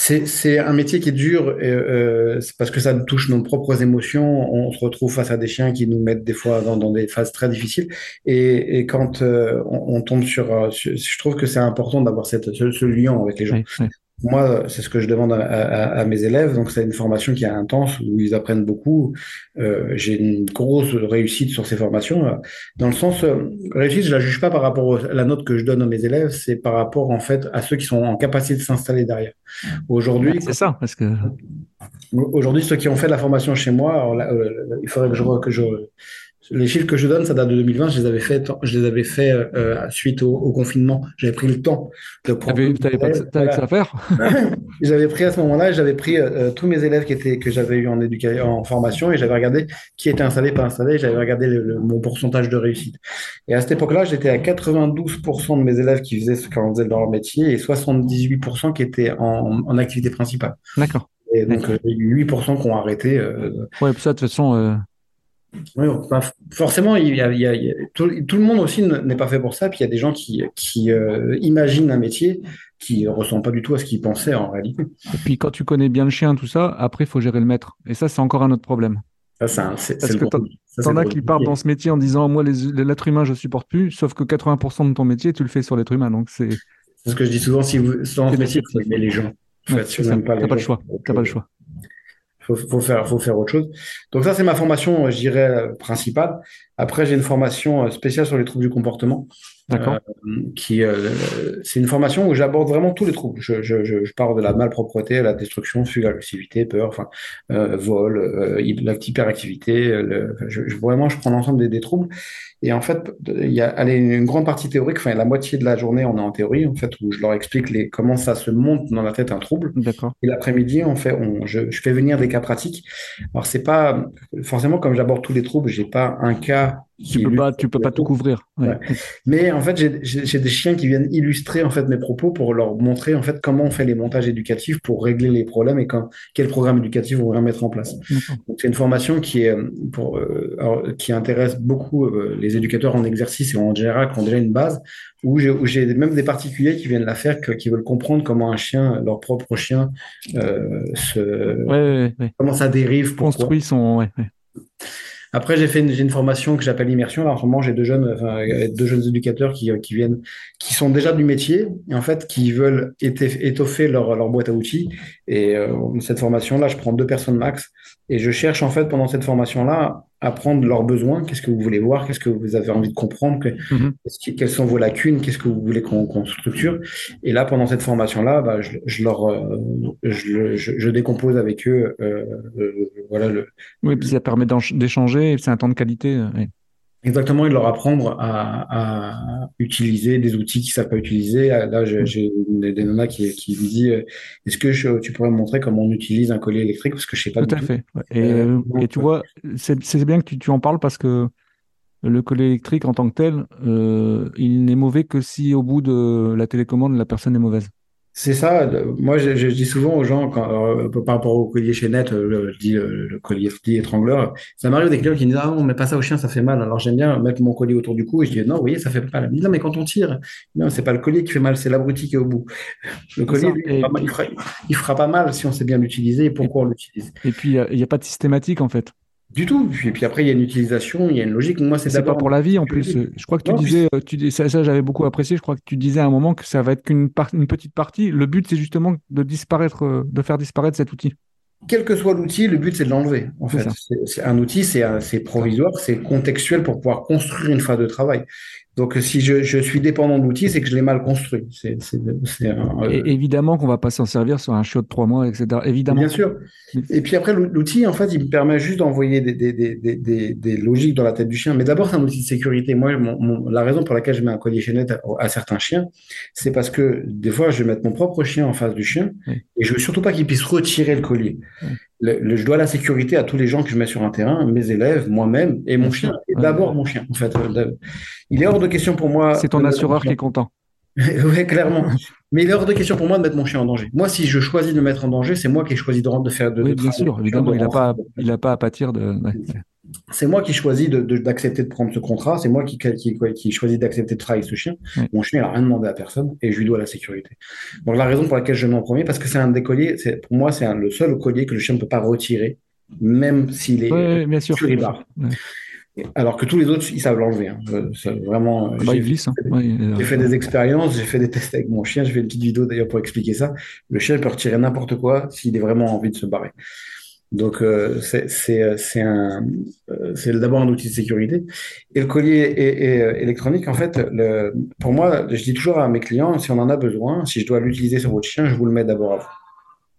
C'est un métier qui est dur euh, parce que ça touche nos propres émotions. On se retrouve face à des chiens qui nous mettent des fois dans, dans des phases très difficiles. Et, et quand euh, on, tombe sur, Je trouve que c'est important d'avoir ce, ce, lien avec les gens. Moi, c'est ce que je demande à, mes élèves. Donc, c'est une formation qui est intense où ils apprennent beaucoup. Euh, j'ai une grosse réussite sur ces formations. Dans le sens, euh, réussite, je la juge pas par rapport à la note que je donne à mes élèves, c'est par rapport en fait à ceux qui sont en capacité de s'installer derrière. Aujourd'hui, c'est ça, parce que aujourd'hui, ceux qui ont fait la formation chez moi, euh, il faudrait que je, que je les chiffres que je donne, ça date de 2020. Je les avais fait, je les avais fait euh, suite au, confinement. J'avais pris le temps de prendre. T'avais pas que ça à faire J'avais pris à ce moment-là, j'avais pris euh, euh, tous mes élèves qui étaient que j'avais eu en éducation, en formation, et j'avais regardé qui était installé, pas installé. J'avais regardé le, mon pourcentage de réussite. Et à cette époque-là, j'étais à 92% de mes élèves qui faisaient ce qu'on faisait dans leur métier et 78% qui étaient en, en activité principale. D'accord. Et donc, il y a eu 8% qui ont arrêté. Euh, ouais, ça, de toute façon, oui, forcément, il y a, tout, le monde aussi n'est pas fait pour ça. Puis il y a des gens qui, qui euh, imaginent un métier qui ne ressemble pas du tout à ce qu'ils pensaient en réalité. Et puis quand tu connais bien le chien, tout ça, après, il faut gérer le maître. Et ça, c'est encore un autre problème. Ça, c'est, Parce que t'en as qui partent dans ce métier en disant Moi, l'être humain, je ne supporte plus. Sauf que 80% de ton métier, tu le fais sur l'être humain. Donc c'est... ce que je dis souvent si vous, dans ce métier, faut aimer les gens. tu n'as pas, le choix. T'as pas le choix faut, faut faire, faut faire autre chose. Donc ça, c'est ma formation, je dirais, principale. Après, j'ai une formation euh, spéciale sur les troubles du comportement. D'accord. Euh, qui, euh, c'est une formation où j'aborde vraiment tous les troubles. Je, je, je, pars de la malpropreté à la destruction, fugue, agressivité, peur, enfin, vol, l'hyperactivité. je, vraiment, je prends l'ensemble des, des, troubles. Et en fait, il y a allez, une grande partie théorique, enfin la moitié de la journée, on est en théorie, en fait, où je leur explique les, comment ça se monte dans la tête un trouble. D'accord. Et l'après-midi, on fait, on, je, je, fais venir des cas pratiques. Alors c'est pas forcément comme j'aborde tous les troubles, j'ai pas un cas tu peux pas, tu peux pas tout couvrir. Mais en fait, j'ai des chiens qui viennent illustrer en fait mes propos pour leur montrer en fait comment on fait les montages éducatifs pour régler les problèmes et quand, quel programme éducatif on va mettre en place. C'est une formation qui est pour euh, qui intéresse beaucoup euh, les éducateurs en exercice et en général qui ont déjà une base où j'ai même des particuliers qui viennent la faire qui veulent comprendre comment un chien, leur propre chien, euh, se comment ça dérive, construit son après, j'ai fait une, une formation que j'appelle immersion. Là, en ce moment, j'ai deux jeunes, enfin, deux jeunes éducateurs qui, qui viennent, qui sont déjà du métier et en fait qui veulent étoffer leur, leur boîte à outils. Et euh, cette formation-là, je prends deux personnes max et je cherche en fait pendant cette formation-là apprendre leurs besoins, qu'est-ce que vous voulez voir, qu'est-ce que vous avez envie de comprendre, que, mhm. quelles sont vos lacunes, qu'est-ce que vous voulez qu'on structure? Et là, pendant cette formation-là, bah, je, je, leur, euh, je, je, décompose avec eux, euh, euh, voilà le. Oui, puis ça permet d'échanger, c'est un temps de qualité. Exactement, et de leur apprendre à, à, utiliser des outils qu'ils savent pas utiliser. Là, j'ai des, des nanas qui, qui me disent Est-ce que tu pourrais me montrer comment on utilise un collier électrique? Parce que je sais pas. Tout à fait. Et, euh, et tu vois, c'est bien que tu, tu, en parles parce que le collier électrique en tant que tel, euh, il n'est mauvais que si au bout de la télécommande, la personne est mauvaise. C'est ça. Moi, je, je, dis souvent aux gens, quand, euh, par rapport au collier chaînette, euh, je dis euh, le collier étrangleur, ça m'arrive des clients qui me disent Ah, on met pas ça au chien, ça fait mal. Alors j'aime bien mettre mon collier autour du cou et je dis Non, vous voyez, ça fait pas mal. non, mais quand on tire, non, c'est pas le collier qui fait mal, c'est l'abruti qui est au bout. Le collier, il, fera, il, fera, pas mal si on sait bien l'utiliser et pourquoi on l'utilise. Et puis, il n'y a, pas de systématique en fait. Du tout. Et puis après, il y a une utilisation, il y a une logique. Moi, c'est pas pour la vie en plus. Je crois que tu disais, euh, tu, ça, ça j'avais beaucoup apprécié. Je crois que tu disais à un moment que ça va être qu'une une petite partie. Le but, c'est justement de disparaître, euh, de faire disparaître cet outil. Quel que soit l'outil, le but c'est de l'enlever. En fait, c'est un outil, c'est provisoire, c'est contextuel pour pouvoir construire une phase de travail. Donc, si je, je suis dépendant d'outils, c'est que je l'ai mal construit. C'est, c'est, c'est un, euh, évidemment qu'on va pas s'en servir sur un chiot de trois mois, etc. Évidemment. Bien sûr. Et puis après, l'outil, en fait, il me permet juste d'envoyer des, des, des, des, des logiques dans la tête du chien. Mais d'abord, c'est un outil de sécurité. Moi, mon, mon, la raison pour laquelle je mets un collier chaînette à, à, certains chiens, c'est parce que des fois, je vais mettre mon propre chien en face du chien Oui. et je veux surtout pas qu'il puisse retirer le collier. Oui. Le, le- je dois la sécurité à tous les gens que je mets sur un terrain, mes élèves, moi-même et mon chien. d'abord mon chien, en fait. Il est hors de question pour moi. C'est ton assureur qui est content. oui, clairement. Mais il est hors de question pour moi de mettre mon chien en danger. Moi, si je choisis de le mettre en danger, c'est moi qui ai choisi de, de faire de, Oui, bien sûr, évidemment, de il n'a pas, il a pas à pâtir de. ouais. C'est moi qui choisis de- de- d'accepter de, prendre ce contrat. C'est moi qui, qui, qui choisis d'accepter de travailler avec ce chien. Mon chien, il n'a rien demandé à personne et je lui dois la sécurité. Donc, la raison pour laquelle je mets en premier, parce que c'est un des colliers, pour moi, c'est le seul collier que le chien ne peut pas retirer, même s'il est Ouais, ouais, bien sûr. sur les barres. Ouais. Alors que tous les autres, ils savent l'enlever. hein. Euh, vraiment. Bah, j'ai- hein. Ouais, J'ai fait des expériences, j'ai fait des tests avec mon chien. Je fais une petite vidéo d'ailleurs pour expliquer ça. Le chien peut retirer n'importe quoi s'il est vraiment envie de se barrer. Donc euh, c'est euh, un euh, c'est d'abord un outil de sécurité. Et le collier est, est, électronique, en fait, le, pour moi, je dis toujours à mes clients, si on en a besoin, si je dois l'utiliser sur votre chien, je vous le mets d'abord à vous.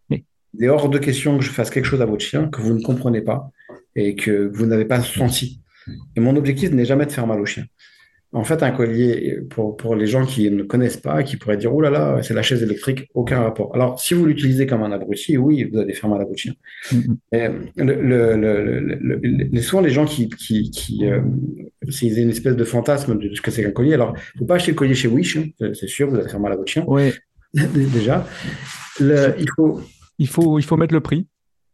Oui. Il est hors de question que je fasse quelque chose à votre chien que vous ne comprenez pas et que vous n'avez pas senti. Et mon objectif n'est jamais de faire mal au chien. En fait, un collier, pour, pour les gens qui ne connaissent pas, qui pourraient dire, oh là là, c'est la chaise électrique, aucun rapport. Alors, si vous l'utilisez comme un abruti, oui, vous allez faire mal à votre chien. Souvent, les gens qui, qui, qui euh, c'est une espèce de fantasme de ce que c'est qu'un collier. Alors, faut pas acheter le collier chez Wish, hein, c'est sûr, vous allez faire mal à votre chien, Ouais, déjà. Le, il faut, il faut, il faut mettre le prix.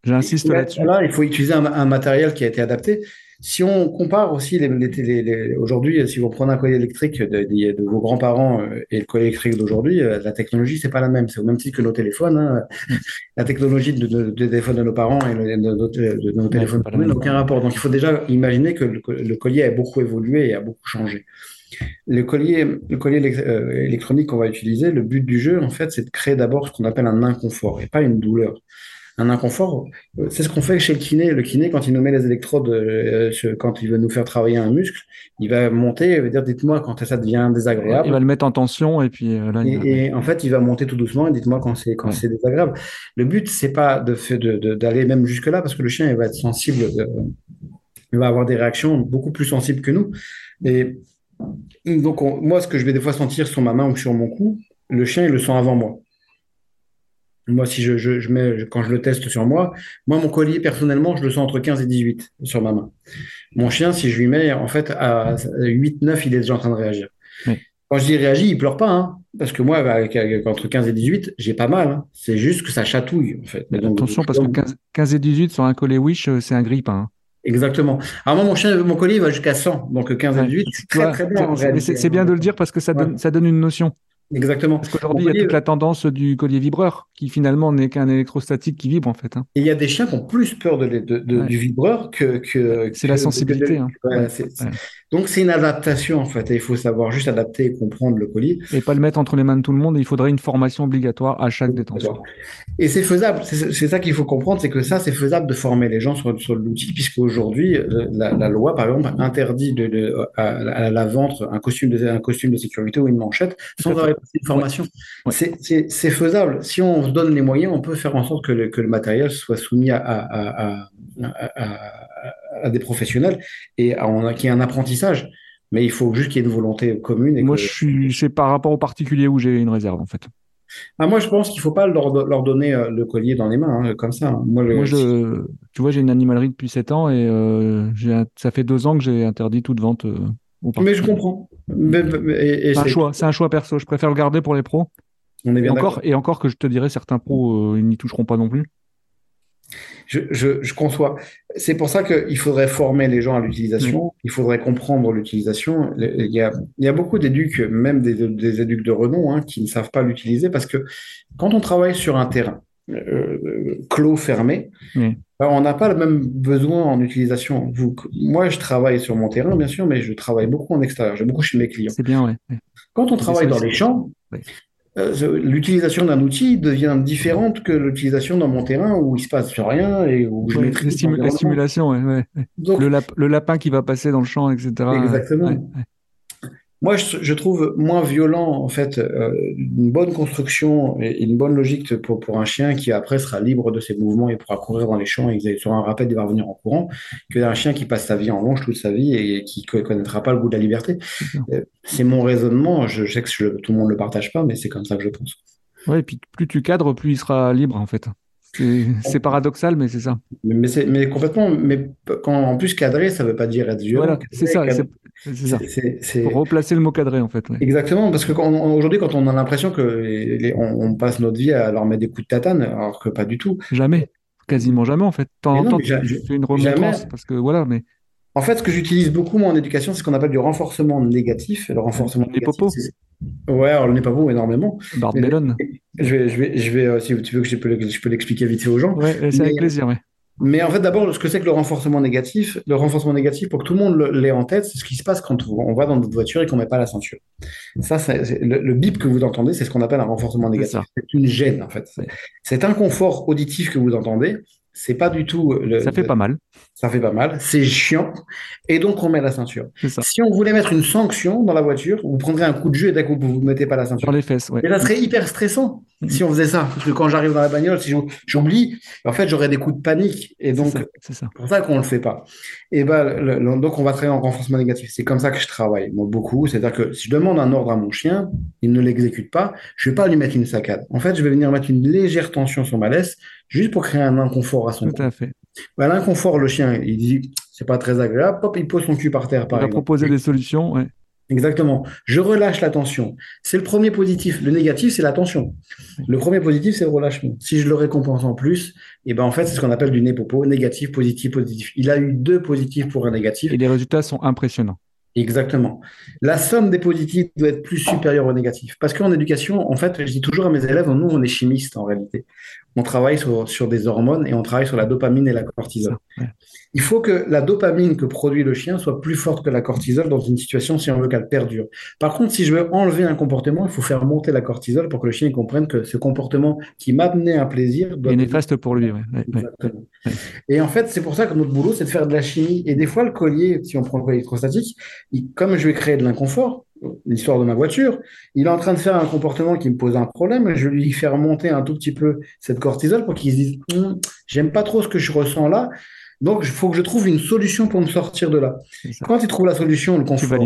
J'insiste Là, là-dessus. là, il faut utiliser un, un matériel qui a été adapté. Si on compare aussi les, les- les- les- aujourd'hui, si vous prenez un collier électrique de, de- de vos grands-parents euh, et le collier électrique d'aujourd'hui, euh, la technologie, c'est pas la même. C'est au même titre que nos téléphones. hein. La technologie de, de- des téléphones de nos parents et le- de, nos téléphones n'a aucun rapport. Donc, il faut déjà imaginer que le, le collier a beaucoup évolué et a beaucoup changé. Le collier, le collier élec- euh, électronique qu'on va utiliser, le but du jeu, en fait, c'est de créer d'abord ce qu'on appelle un inconfort et pas une douleur. Un inconfort, euh, c'est ce qu'on fait chez le kiné. Le kiné, quand il nous met les électrodes, euh, quand il veut nous faire travailler un muscle, il va monter, il va dire, dites-moi quand ça devient désagréable. Il va le mettre en tension et puis euh, là, il Et, et en fait, il va monter tout doucement et dites-moi quand c'est quand Ouais. c'est désagréable. Le but, c'est pas de d'aller même jusque-là parce que le chien, il va être sensible, il va avoir des réactions beaucoup plus sensibles que nous. Et donc, on- moi, ce que je vais des fois sentir sur ma main ou sur mon cou, le chien, il le sent avant moi. Moi, si je, je, je mets, quand je le teste sur moi, moi, mon collier, personnellement, je le sens entre 15 et 18 sur ma main. Mon chien, si je lui mets, en fait, à 8, 9, il est déjà en train de réagir. Oui. Quand je dis réagit, il pleure pas, hein, parce que moi, avec, avec- entre 15 et 18, j'ai pas mal. hein. C'est juste que ça chatouille, en fait. Mais donc, Attention, parce que 15, 15 et 18 sur un collet Wish, euh, c'est un grippe. Hein. Exactement. Alors moi, mon chien, mon collier, va jusqu'à 100. Donc 15 et Ouais. 18, Tu c'est très, très bien en c'est- bien de le dire parce que ça donne, Ouais. ça donne une notion. Exactement. Parce qu'aujourd'hui, il y a toute la tendance du collier vibreur, qui finalement n'est qu'un électrostatique qui vibre en fait. hein. Et il y a des chiens qui ont plus peur de, de- de- Ouais. du vibreur que. que C'est la sensibilité, hein. Ouais, Ouais. Donc c'est une adaptation en fait. Et il faut savoir juste adapter et comprendre le collier. Et pas le mettre entre les mains de tout le monde. Il faudrait une formation obligatoire à chaque détention. Et c'est faisable. C'est ça qu'il faut comprendre, c'est que ça, c'est faisable de former les gens sur, sur l'outil, puisqu'aujourd'hui, la, la loi, par exemple, interdit de, de- à, à la vente un costume, de, un costume de sécurité ou une manchette sans avoir passé une formation. Ouais. C'est- faisable. Si on se donne les moyens, on peut faire en sorte que le, que le matériel soit soumis à, à, à, à- des professionnels et qu'il y ait un apprentissage. Mais il faut juste qu'il y ait une volonté commune. Et Moi, que- je suis, c'est par rapport aux particuliers où j'ai une réserve en fait. Ah, moi, je pense qu'il ne faut pas leur, leur donner euh, le collier dans les mains, hein, comme ça. Moi, le- Moi, je, tu vois, j'ai une animalerie depuis 7 ans et euh, ça fait deux ans que j'ai interdit toute vente euh, aux Mais je comprends. Et- et C'est un choix, c'est un choix perso. Je préfère le garder pour les pros. On est Et bien encore, d'accord. et encore que je te dirais, certains pros, euh, ils n'y toucheront pas non plus. Je, je, je conçois. C'est pour ça qu'il faudrait former les gens à l'utilisation. Il faudrait comprendre l'utilisation. Il y a, il y a beaucoup d'éducs, même des, des éducs de renom, hein, qui ne savent pas l'utiliser parce que quand on travaille sur un terrain euh, clos, fermé, Oui. ben, on n'a pas le même besoin en utilisation. Vous, moi, je travaille sur mon terrain, bien sûr, mais je travaille beaucoup en extérieur. J'ai beaucoup chez mes clients. C'est bien, ouais. Quand on travaille dans les champs. Euh, l'utilisation d'un outil devient différente que l'utilisation dans mon terrain où il se passe rien et où je Ouais, maîtrise la stimulation, ouais, ouais, ouais. Donc, Le, lap- le lapin qui va passer dans le champ, etc. Exactement. Moi, je, je trouve moins violent, en fait, euh, une bonne construction et une bonne logique pour, pour un chien qui après sera libre de ses mouvements et pourra courir dans les champs et sur un rappel, il va revenir en courant, que d'un chien qui passe sa vie en longe toute sa vie et qui ne connaîtra pas le goût de la liberté. Euh, C'est mon raisonnement. Je, je sais que je- tout le monde ne le partage pas, mais c'est comme ça que je pense. Ouais, et puis plus tu cadres, plus il sera libre en fait. C'est paradoxal, mais c'est ça. Mais, mais complètement. Mais quand en plus cadrer, ça veut pas dire être violent. Voilà, c'est ça, c'est replacer le mot cadré en fait. ouais. Exactement, parce que quand on- aujourd'hui, quand on a l'impression que les- on, on passe notre vie à leur mettre des coups de tatane, alors que pas du tout. Jamais, quasiment jamais en fait. Mais en temps, tu, fais une jamais. remontrance parce que voilà, mais En fait, ce que j'utilise beaucoup moi en éducation, c'est ce qu'on appelle du renforcement négatif. Le renforcement les négatif, popos, c'est- ouais, alors le n'est pas beau énormément. Bellon. je vais, je vais, je vais, euh, si tu veux que je peux, je peux l'expliquer vite fait aux gens. Ouais, c'est avec plaisir, ouais. Mais en fait, d'abord, ce que c'est que le renforcement négatif, le renforcement négatif, pour que tout le monde l'ait en tête, c'est ce qui se passe quand on va dans notre voiture et qu'on met pas la ceinture. Ça, c'est, le, le bip que vous entendez, c'est ce qu'on appelle un renforcement négatif. C'est une gêne, en fait. Cet inconfort auditif que vous entendez, c'est pas du tout le, Ça fait le- pas mal, ça fait pas mal, c'est chiant, et donc on met la ceinture. Si on voulait mettre une sanction dans la voiture, vous prendrez un coup de jeu et d'un coup vous ne mettez pas la ceinture. Sur les fesses, ouais. Et ça serait hyper stressant si on faisait ça. Parce que quand j'arrive dans la bagnole, si j'ou- j'oublie, en fait, j'aurais des coups de panique. Et donc, c'est ça. pour ça qu'on le fait pas. Et ben, le- le- donc, on va travailler en renforcement négatif. C'est comme ça que je travaille, moi, beaucoup. C'est-à-dire que si je demande un ordre à mon chien, il ne l'exécute pas, je vais pas lui mettre une saccade. En fait, je vais venir mettre une légère tension sur ma laisse, juste pour créer un inconfort à son Tout à fait. Ben, l'inconfort, le chien, il dit, c'est pas très agréable, hop, il pose son cul par terre, par va exemple. proposer des solutions, ouais. Exactement. Je relâche la tension. C'est le premier positif. Le négatif, c'est la tension. Le premier positif, c'est le relâchement. Si je le récompense en plus, et ben en fait, c'est ce qu'on appelle du népopo, négatif, positif, positif. Il a eu deux positifs pour un négatif. Et les résultats sont impressionnants. Exactement. La somme des positifs doit être plus supérieure au négatif. Parce qu'en éducation, en fait, je dis toujours à mes élèves, nous, on est chimistes en réalité. On travaille sur, des hormones et on travaille sur la dopamine et la ouais. Il faut que la dopamine que produit le chien soit plus forte que la cortisol dans une situation si on veut qu'elle perdure. Par contre, si je veux enlever un comportement, il faut faire monter la cortisol pour que le chien comprenne que ce comportement qui m'amenait un plaisir doit devenir néfaste pour lui, ouais. ouais, ouais. Exactement. Et en fait, c'est pour ça que notre boulot, c'est de faire de la chimie. Et des fois, le collier, si on prend le collier électrostatique, il- comme je vais créer de l'inconfort, l'histoire de ma voiture, il est en train de faire un comportement qui me pose un problème. Je vais lui faire monter un tout petit peu cette cortisol pour qu'il se dise, Hum, j'aime pas trop ce que je ressens là. Donc, il faut que je trouve une solution pour me sortir de là. Quand il trouve la solution, le confort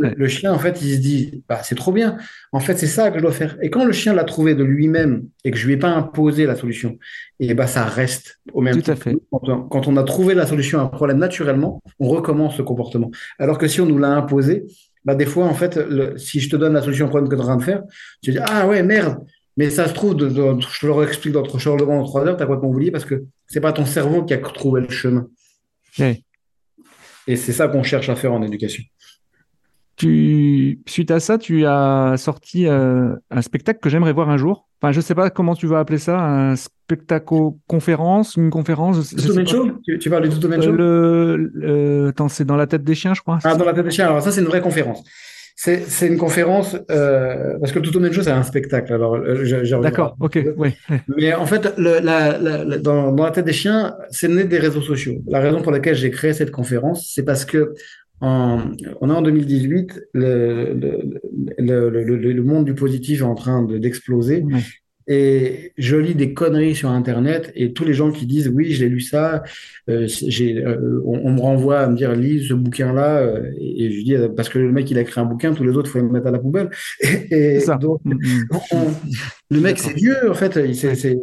le, chien, en fait, il se dit, bah, c'est trop bien. En fait, c'est ça que je dois faire. Et quand le chien l'a trouvé de lui-même et que je lui ai pas imposé la solution, et bah, ça reste au même Tout à fait. Quand on, quand on a trouvé la solution à un problème naturellement, on recommence le comportement. Alors que si on nous l'a imposé, bah, des fois, en fait, le- si je te donne la solution au problème que tu es en train de faire, tu dis, ah ouais, merde. Mais ça se trouve, de, de- je te le explique dans trois jours dans trois heures, tu as complètement oublié parce que c'est pas ton cerveau qui a trouvé le chemin. Ouais. Et c'est ça qu'on cherche à faire en éducation. Tu, suite à ça, tu as sorti euh, un spectacle que j'aimerais voir un jour. Enfin, je sais pas comment tu vas appeler ça, un spectacle conférence, une conférence. je-. Show tu, tu parles du Tutomen Euh, Show le, le- attends, c'est dans la tête des chiens, je crois. Ah, dans la tête des chiens. Alors, ça, c'est une vraie conférence. C'est c'est une conférence, euh, parce que le Tutomen Show, c'est un spectacle. Alors, euh. D'accord, ok, ouais. Mais en fait, le- la- la- la- dans, dans la tête des chiens, c'est né des réseaux sociaux. La raison pour laquelle j'ai créé cette conférence, c'est parce que en, on est en 2018, le, le, le, le, monde du positif est en train de- d'exploser. Et je lis des conneries sur Internet et tous les gens qui disent oui, j'ai lu ça, euh, j'ai, euh, on, on me renvoie à me dire lis ce bouquin-là euh, et, et je dis parce que le mec il a écrit un bouquin, tous les autres faut les mettre à la poubelle. Et, ça. donc Mm, mm. on- le mec c'est Dieu en fait, il- c'est, c'est-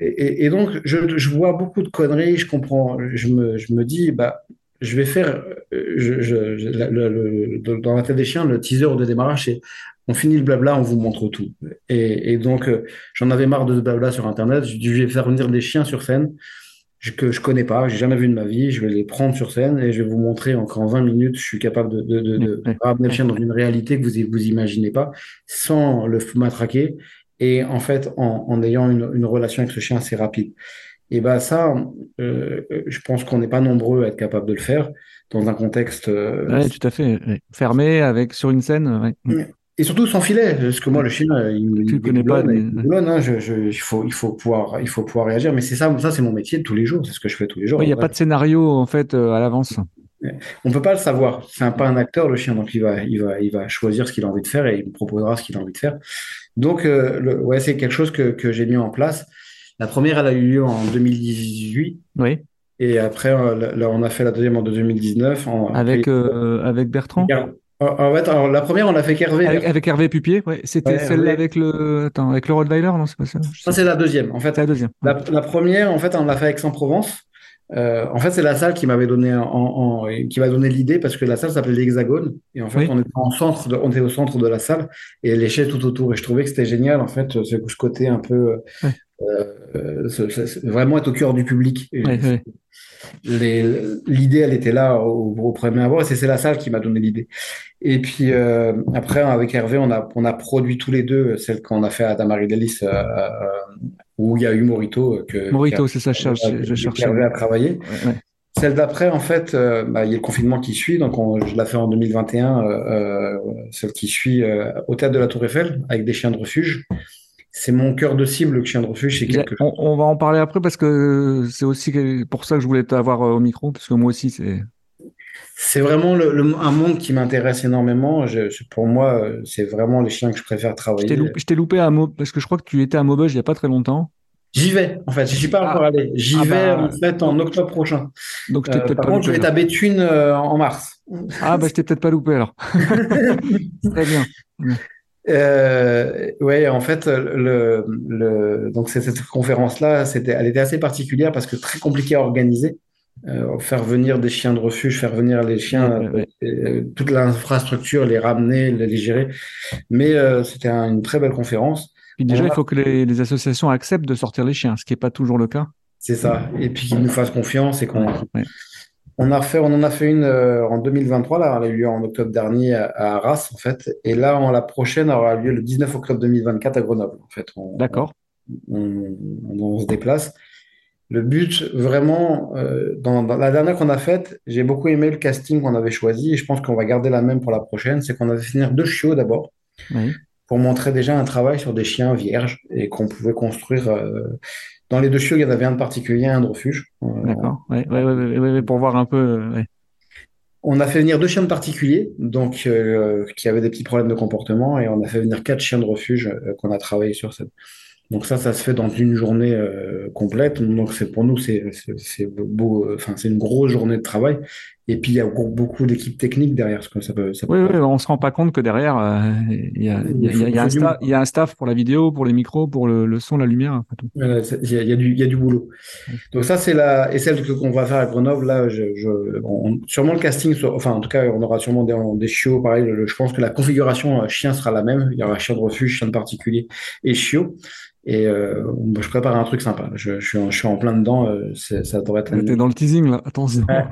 et, et donc je, je vois beaucoup de conneries, je comprends, je me, je me dis bah je vais faire, je, je, je- la- le- le- dans la tête des chiens, le teaser de démarrage, c'est on finit le blabla, on vous montre tout. Et, et donc, euh, j'en avais marre de ce blabla sur Internet. Je vais faire venir des chiens sur scène que je connais pas, j'ai jamais vu de ma vie. Je vais les prendre sur scène et je vais vous montrer en, qu'en 20 minutes, je suis capable de, de, de, de Ouais, ramener le chien dans une réalité que vous vous imaginez pas, sans le matraquer et en fait en, en ayant une, une relation avec ce chien assez rapide. Et ben ça, euh, je pense qu'on n'est pas nombreux à être capable de le faire dans un contexte euh, Ouais, tout à fait. Fermé avec sur une scène. ouais. Et surtout sans filet, parce que moi, le chien, il, Tu il connais pas, mais- il boulonne, hein, je, je- il faut, il faut pouvoir, il faut pouvoir réagir. Mais c'est ça, ça c'est mon métier de tous les jours, c'est ce que je fais tous les jours. Ouais, Il n'y a pas de scénario en fait euh, à l'avance. On peut pas le savoir. C'est un, pas un acteur, le chien, donc il va, il va, il va choisir ce qu'il a envie de faire et il me proposera ce qu'il a envie de faire. Donc, euh, le- ouais, c'est quelque chose que, que j'ai mis en place. La première, elle a eu lieu en 2018 Oui. et après, euh, là, on a fait la deuxième en 2019. En, Avec, après- euh, avec Bertrand? En, fait, alors, la première, on l'a fait qu'Hervé. Avec, avec Hervé Pupier, ouais. C'était Ouais, celle Hervé. avec le, attends, avec le Rottweiler, non, c'est pas ça? Ça, c'est la deuxième. En fait, la deuxième. La, la première, en fait, on l'a fait Aix-en-Provence. Euh, en fait, c'est la salle qui m'avait donné en, en- qui m'a donné l'idée parce que la salle s'appelait l'Hexagone et en fait, Oui. on était en centre, de- on était au centre de la salle et les chaises tout autour et je trouvais que c'était génial en fait ce, ce côté un peu Ouais. euh, ce- ce- vraiment être au cœur du public. Et Ouais, L'idée, elle était là au, au premier abord et c'est c'est la salle qui m'a donné l'idée. Et puis euh, après, avec Hervé, on a, on a produit tous les deux celle qu'on a fait à Damary Delis euh, euh, où il y a eu Morito euh, que Morito, c'est ça, cherche- que- je cherchais. Hervé a travaillé. Ouais. Celle d'après, en fait, bah, il y a le confinement qui suit, donc on- je la fais en 2021, euh, euh, celle qui suit au théâtre de la Tour Eiffel avec des chiens de refuge. C'est mon cœur de cible, le chien de refuge, c'est quelque On, on va en parler après parce que c'est aussi pour ça que je voulais t'avoir euh, au micro, parce que moi aussi, c'est. C'est vraiment le, le- un monde qui m'intéresse énormément. Je, je- pour moi, euh, c'est vraiment les chiens que je préfère travailler. je t'ai loupé à Mo, parce que je crois que tu étais à Maubeuge il n'y a pas très longtemps. J'y vais, en fait. Je suis pas Ah. encore allé. J'y Ah vais, bah, en fait, en octobre prochain. Donc je t'ai Euh, par pas contre, je vais à Béthune euh, en mars. Ah, bah je t'ai peut-être pas loupé alors. Très bien. Euh, ouais, en fait, le, le, donc cette conférence-là, c'était, elle était assez particulière parce que très compliquée à organiser. Euh, faire venir des chiens de refuge, faire venir les chiens, Ouais, ouais, ouais. euh, toute l'infrastructure, les ramener, les, les gérer. Mais euh, c'était un- une très belle conférence. Puis déjà, il faut que les, les associations acceptent de sortir les chiens, ce qui n'est pas toujours le cas. C'est ça. Et puis qu'ils nous fassent confiance et qu'on ouais. On a fait, on en a fait une euh, en 2023, là, elle a eu lieu en octobre dernier à, à Arras, en fait. Et là, en, la prochaine aura lieu le 19 octobre 2024 à Grenoble, en fait. On, D'accord. on, on- on se déplace. Le but, vraiment, euh, dans, dans la dernière qu'on a faite, j'ai beaucoup aimé le casting qu'on avait choisi et je pense qu'on va garder la même pour la prochaine. C'est qu'on avait fait venir deux chiots d'abord Oui. pour montrer déjà un travail sur des chiens vierges et qu'on pouvait construire. euh, Dans les deux chiots, il y en avait un de particulier, un de refuge. Euh, D'accord. Ouais, ouais, ouais, pour voir un peu. euh. On a fait venir deux chiens de particulier, donc euh, qui avaient des petits problèmes de comportement, et on a fait venir quatre chiens de refuge euh, qu'on a travaillé sur cette. Donc ça, ça se fait dans une journée euh, complète. Donc c'est pour nous, c'est beau, enfin c'est une grosse journée de travail. Et puis il y a beaucoup, d'équipes techniques derrière, parce que ça peut. Ça peut Oui, oui, on se rend pas compte que derrière, il y a, un staff pour la vidéo, pour les micros, pour le, le son, la lumière. tout. Il y a, il y a du, il y a du boulot. Donc ça, c'est la... Et celle qu'on va faire à Grenoble, là, je, je... on- sûrement le casting, enfin en tout cas, on aura sûrement des, des chiots, pareil, le- je pense que la configuration euh, chien sera la même. Il y aura chien de refuge, chien de particulier et chiot. Et euh, je prépare un truc sympa. Je, je suis, en, je suis en plein dedans. euh, ça devrait être T'es dans le teasing là, attention. Ouais.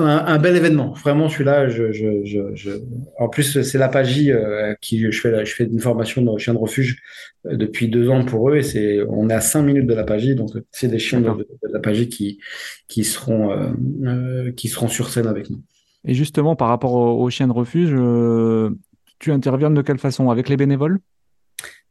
Un- un bel événement. Vraiment, celui-là, je, je, je, je... En plus, c'est la PAGI euh, qui je fais, la- je fais une formation de chien de refuge euh, depuis deux ans pour eux et c'est, on est à cinq minutes de la PAGI, donc c'est des chiens de, la PAGI qui, qui seront, euh, qui seront sur scène avec nous. Et justement, par rapport aux, aux chiens de refuge, tu interviens de quelle façon? Avec les bénévoles?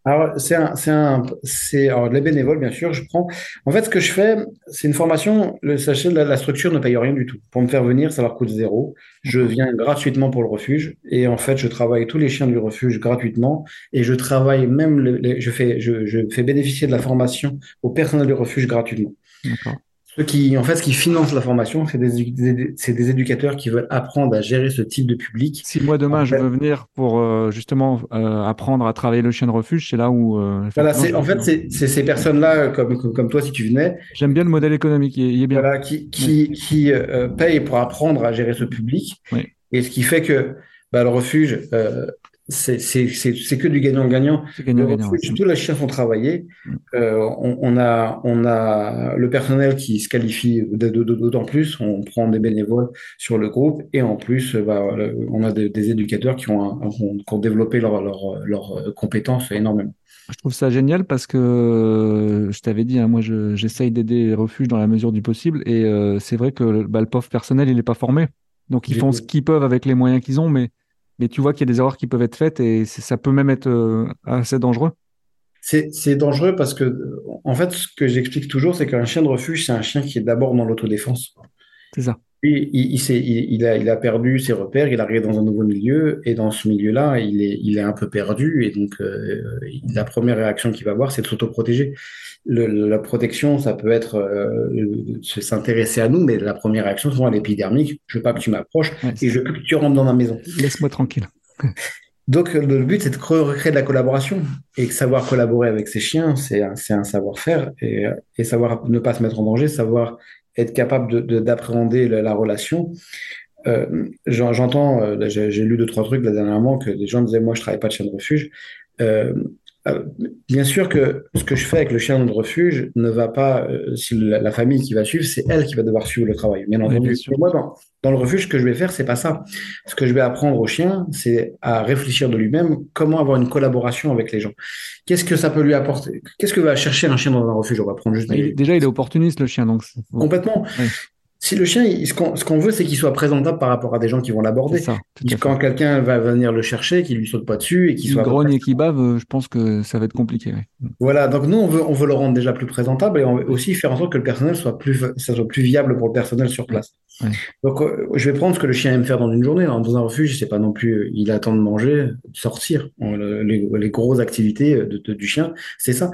Alors, c'est un, c'est un, c'est, alors, les bénévoles, bien sûr, je prends. En fait, ce que je fais, c'est une formation. Le, sachez, la, la structure ne paye rien du tout. Pour me faire venir, ça leur coûte zéro. Je viens gratuitement pour le refuge. Et en fait, je travaille tous les chiens du refuge gratuitement. Et je travaille même, le- les- je fais, je, je fais bénéficier de la formation au personnel du refuge gratuitement. D'accord. Ceux qui, en fait, ce qui financent la formation, c'est des, des- éducateurs qui veulent apprendre à gérer ce type de public. Si moi demain En je fait- veux venir pour euh, justement euh, apprendre à travailler le chien de refuge, c'est là où. euh, Voilà, c'est, en fait, c'est ces personnes-là, comme, comme, comme toi, si tu venais, J'aime bien le modèle économique, il est, il est bien. voilà, qui, qui, qui euh, payent pour apprendre à gérer ce public. Oui. Et ce qui fait que bah, le refuge, euh, c'est que du gagnant-gagnant. Tous les chiens sont travaillés. Mm. Euh, on, on a, on a le personnel qui se qualifie d'autant plus. On prend des bénévoles sur le groupe et en plus, euh, bah, on a des, des éducateurs qui ont, un- qui ont, qui ont développé leurs leur, leur, compétences énormément. Je trouve ça génial parce que euh, je t'avais dit, hein, moi je- j'essaye d'aider les refuges dans la mesure du possible et euh, c'est vrai que bah, le pauvre personnel il n'est pas formé. Donc ils font ce qu'ils peuvent avec les moyens qu'ils ont, mais, mais tu vois qu'il y a des erreurs qui peuvent être faites et ça peut même être euh, assez dangereux. C'est dangereux parce que, en fait, ce que j'explique toujours, c'est qu'un chien de refuge, c'est un chien qui est d'abord dans l'autodéfense. C'est ça. Il, il, il, il, a, il a perdu ses repères, il arrive dans un nouveau milieu, et dans ce milieu-là, il est, il est un peu perdu, et donc euh, la première réaction qu'il va avoir, c'est de s'autoprotéger. la protection, ça peut être euh, s'intéresser à nous, mais la première réaction, souvent, elle est épidermique. Je veux pas que tu m'approches, Ouais, et je veux que tu rentres dans ma maison. Laisse-moi tranquille. Donc, le but, c'est de recréer de la collaboration. Et savoir collaborer avec ses chiens, c'est un, savoir-faire. Et, et savoir ne pas se mettre en danger, savoir être capable de, de, d'appréhender la, la relation. Euh, j'en- j'entends, euh, j'ai lu deux, trois trucs là, dernièrement que des gens disaient, moi, je travaille pas de chien de refuge. Euh, bien sûr que ce que je fais avec le chien de refuge ne va pas, si la, la famille qui va suivre, c'est elle qui va devoir suivre le travail, bien entendu. bien moi, dans, dans le refuge, ce que je vais faire, c'est pas ça. Ce que je vais apprendre au chien, c'est à réfléchir de lui-même comment avoir une collaboration avec les gens. Qu'est-ce que ça peut lui apporter? Qu'est-ce que va chercher un chien dans un refuge? On va prendre juste Il- déjà, il est opportuniste, le chien, donc Complètement. Oui. Si le chien, il- ce qu'on veut, c'est qu'il soit présentable par rapport à des gens qui vont l'aborder. Quand quelqu'un va venir le chercher, qu'il lui saute pas dessus et qu'il soit grogne et qu'il bave, euh, je pense que ça va être compliqué. ouais. Voilà, donc nous, on veut, on veut le rendre déjà plus présentable et on veut aussi faire en sorte que le personnel soit plus, ça soit plus viable pour le personnel sur place. Donc, euh, je vais prendre ce que le chien aime faire dans une journée. Dans dans un refuge, c'est pas non plus, euh, il attend de manger, de sortir. Les, grosses activités de- du chien, c'est ça.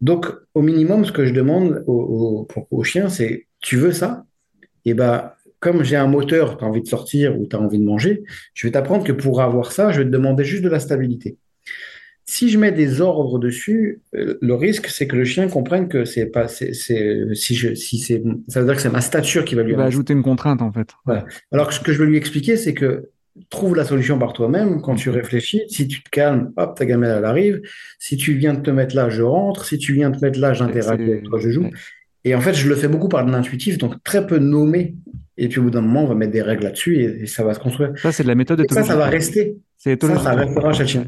Donc, au minimum, ce que je demande au, chien, c'est, tu veux ça? Et ben, comme j'ai un moteur, tu as envie de sortir ou tu as envie de manger, je vais t'apprendre que pour avoir ça, je vais te demander juste de la stabilité. Si je mets des ordres dessus, euh, le risque, c'est que le chien comprenne que c'est pas, c'est, c'est, si je, si c'est, ça veut dire que c'est ma stature qui va lui Il va ajouter une contrainte, en fait. Voilà. Alors que ce que je veux lui expliquer, c'est que trouve la solution par toi-même. Quand tu réfléchis, si tu te calmes, hop, ta gamelle, elle arrive. Si tu viens de te mettre là, je rentre. Si tu viens de te mettre là, j'interagis avec toi, je joue. Ouais. Et en fait, je le fais beaucoup par de l'intuitif, donc très peu nommé. Et puis au bout d'un moment, on va mettre des règles là-dessus et, et ça va se construire. Ça, c'est de la méthode Et ça, ça va rester. C'est Ça, ça restera chez le chien.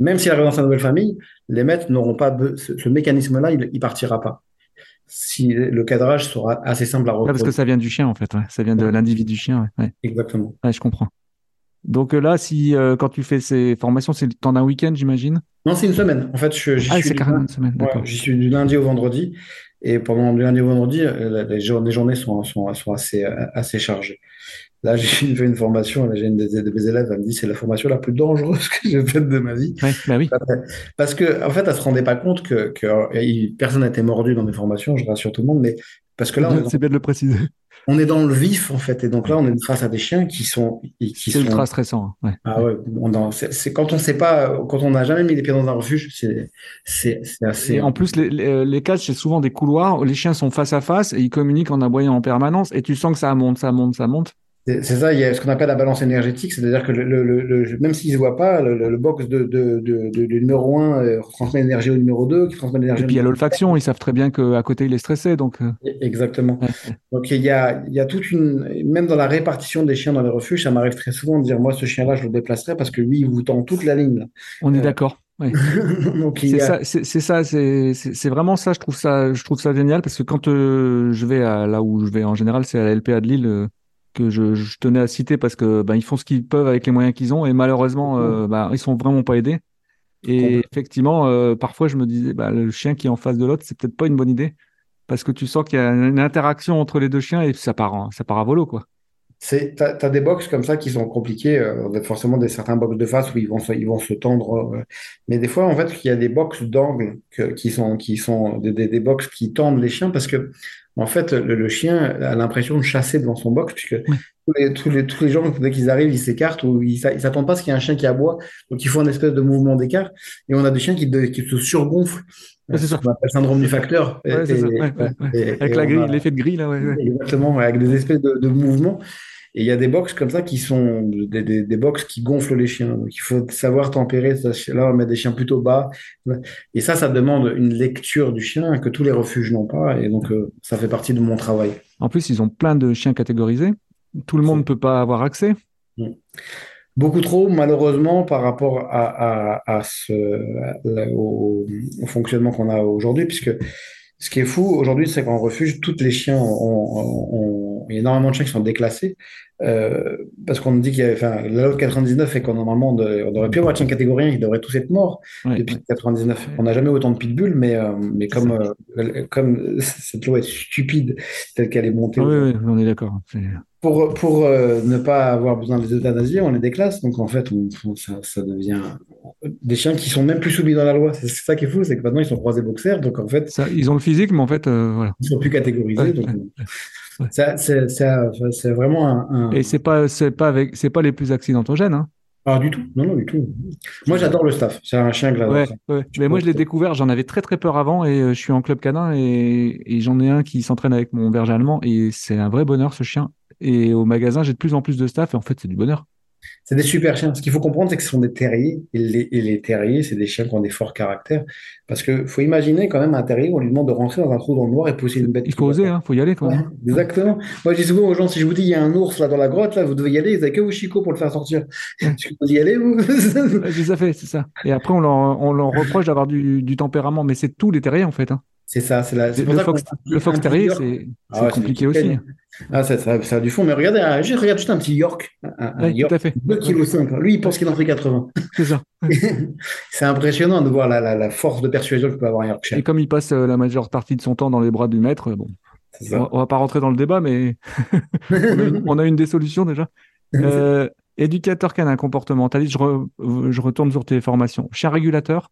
Même s'il arrive dans sa nouvelle famille, les maîtres n'auront pas be- ce, ce mécanisme-là, il, il partira pas. Si le cadrage sera assez simple à Ouais, parce que reproduire. ça vient du chien, en fait. ouais. Ça vient de Ouais. l'individu chien. Ouais. Exactement. Je comprends. Donc euh, là, si euh, quand tu fais ces formations, c'est le temps d'un week-end, j'imagine? Non, c'est une semaine. En fait, je- j'y Ah, suis c'est du carrément lundi, une semaine, d'accord. j'y suis du lundi au vendredi. Et pendant du lundi au vendredi, euh, les, jour- les journées sont, sont, sont assez, assez chargées. Là, j'ai fait une formation, là, j'ai une de mes élèves, elle me dit, c'est la formation la plus dangereuse que j'ai faite de ma vie. Ouais, bah oui. Parce que, en fait, elle se rendait pas compte que, euh, personne n'a été mordu dans mes formations, je rassure tout le monde, mais parce que là, on est dans, C'est bien de le préciser. on est dans le vif, en fait. Et donc là, on est face à des chiens qui sont, qui C'est ultra stressant. hein. Ouais. ah ouais, c'est, quand on sait pas, quand on n'a jamais mis les pieds dans un refuge, c'est, c'est, c'est assez, Et en plus, les, les, les cages, c'est souvent des couloirs où les chiens sont face à face et ils communiquent en aboyant en permanence et tu sens que ça monte, ça monte, ça monte. C'est ça, il y a ce qu'on appelle la balance énergétique, c'est-à-dire que le, le- le- le- même s'ils ne se voient pas, le, box de, de, de, de- du numéro 1 transmet l'énergie au numéro 2, qui transmet l'énergie Et puis il y a l'olfaction, ils savent très bien qu'à côté il est stressé. Donc, euh, 3. Exactement. Donc il y a, il y a toute une... Même dans la répartition des chiens dans les refuges, ça m'arrive très souvent de dire, moi, ce chien-là, je le déplacerai parce que lui, il vous tend toute la ligne. on est Euh, d'accord. C'est a... ça, c'est vraiment ça. Je trouve ça, je trouve ça génial parce que quand euh, je vais à, là où je vais en général, c'est à la LPA de Lille euh, que je, je tenais à citer parce que ben ils font ce qu'ils peuvent avec les moyens qu'ils ont et malheureusement euh, ben, ils sont vraiment pas aidés. Et effectivement, euh, parfois je me disais, bah, le chien qui est en face de l'autre, c'est peut-être pas une bonne idée parce que tu sens qu'il y a une interaction entre les deux chiens et ça part, ça part à volo quoi. C'est, t'as, t'as des box comme ça qui sont compliqués, euh, forcément des certains box de face où ils vont se, ils vont se tendre. euh, mais des fois, en fait, il y a des box d'angle que- qui sont, qui sont des, des, des box qui tendent les chiens parce que, en fait, le, le chien a l'impression de chasser devant son box puisque tous les, tous les, tous les gens, dès qu'ils arrivent, ils s'écartent ou ils, s'a- ils s'attendent pas à ce qu'il y ait un chien qui aboie. Donc, ils font une espèce de mouvement d'écart et on a des chiens qui, de- qui se surgonflent. Ouais, c'est ce ça. qu'on appelle syndrome du facteur. Ouais, ça. Ouais, et- Avec et la on grille, a- l'effet de grille là. Exactement, avec des espèces de, de mouvements. Et il y a des box comme ça qui sont des, des, des box qui gonflent les chiens. Donc il faut savoir tempérer. ça. Là, on met des chiens plutôt bas. Et ça, ça demande une lecture du chien que tous les refuges n'ont pas. Et donc, euh, ça fait partie de mon travail. En plus, ils ont plein de chiens catégorisés. Tout le monde ne peut pas avoir accès. Beaucoup trop, malheureusement, par rapport à, à, à ce, à- au, au fonctionnement qu'on a aujourd'hui, puisque ce qui est fou aujourd'hui, c'est qu'en refuge, tous les chiens ont, ont- ont- il y a énormément de chiens qui sont déclassés euh, parce qu'on dit qu'il y a, enfin, la loi 99 fait qu'on normalement on, aurait pu avoir chien catégorie 1, ils devraient tous être morts depuis 99. On n'a jamais autant de pitbulls, mais euh, mais comme euh, comme cette loi est stupide telle qu'elle est montée. oui, oui, on est d'accord. Pour, pour ne pas avoir besoin des euthanasies, on les déclasse. Donc en fait, on, ça, ça, devient des chiens qui sont même plus soumis dans la loi. C'est ça qui est fou, c'est que maintenant ils sont croisés boxers. Donc en fait, ça, ils ont le physique, mais en fait, voilà. Ils sont plus catégorisés. donc, c'est vraiment un, Et c'est pas, c'est pas avec, c'est pas les plus accidentogènes, hein. Ah, du tout. Non, non, du tout. Moi, j'adore le staff. C'est un chien que Mais moi, je l'ai découvert. J'en avais très, très peur avant et euh, je suis en club canin et, et j'en ai un qui s'entraîne avec mon berger allemand et c'est un vrai bonheur, ce chien. Et au magasin, j'ai de plus en plus de staff et en fait, c'est du bonheur. C'est des super chiens. Ce qu'il faut comprendre, c'est que ce sont des terriers. Et les, terriers, c'est des chiens qui ont des forts caractères. Parce qu'il faut imaginer quand même un terrier, on lui demande de rentrer dans un trou dans le noir et pousser une bête. Il faut oser, il hein, faut y aller. Quoi. exactement. Moi, je dis souvent aux gens, si je vous dis il y a un ours là dans la grotte, là, vous devez y aller, vous n'avez que vos chicots pour le faire sortir. Est-ce que vous y allez, vous? C'est ça fait, c'est ça. Et après, on leur, on leur reproche d'avoir du, du, tempérament, mais c'est tous les terriers, en fait. Hein. C'est ça, c'est la. Le, fox, le fox terrier, c'est ah compliqué aussi. Ah, ça, ça, ça, a du fond. Mais regardez, euh, juste, regarde juste un petit York. Un, York tout à fait. 2,5 kg. Lui, il pense qu'il en fait 80. C'est ça. c'est impressionnant de voir la, la, la, force de persuasion que peut avoir un Yorkshire. Et comme il passe euh, la majeure partie de son temps dans les bras du maître, bon. On, va pas rentrer dans le débat, mais on, a une, des solutions déjà. Euh, éducateur canin comportementaliste, je, je retourne sur tes formations. Chien régulateur?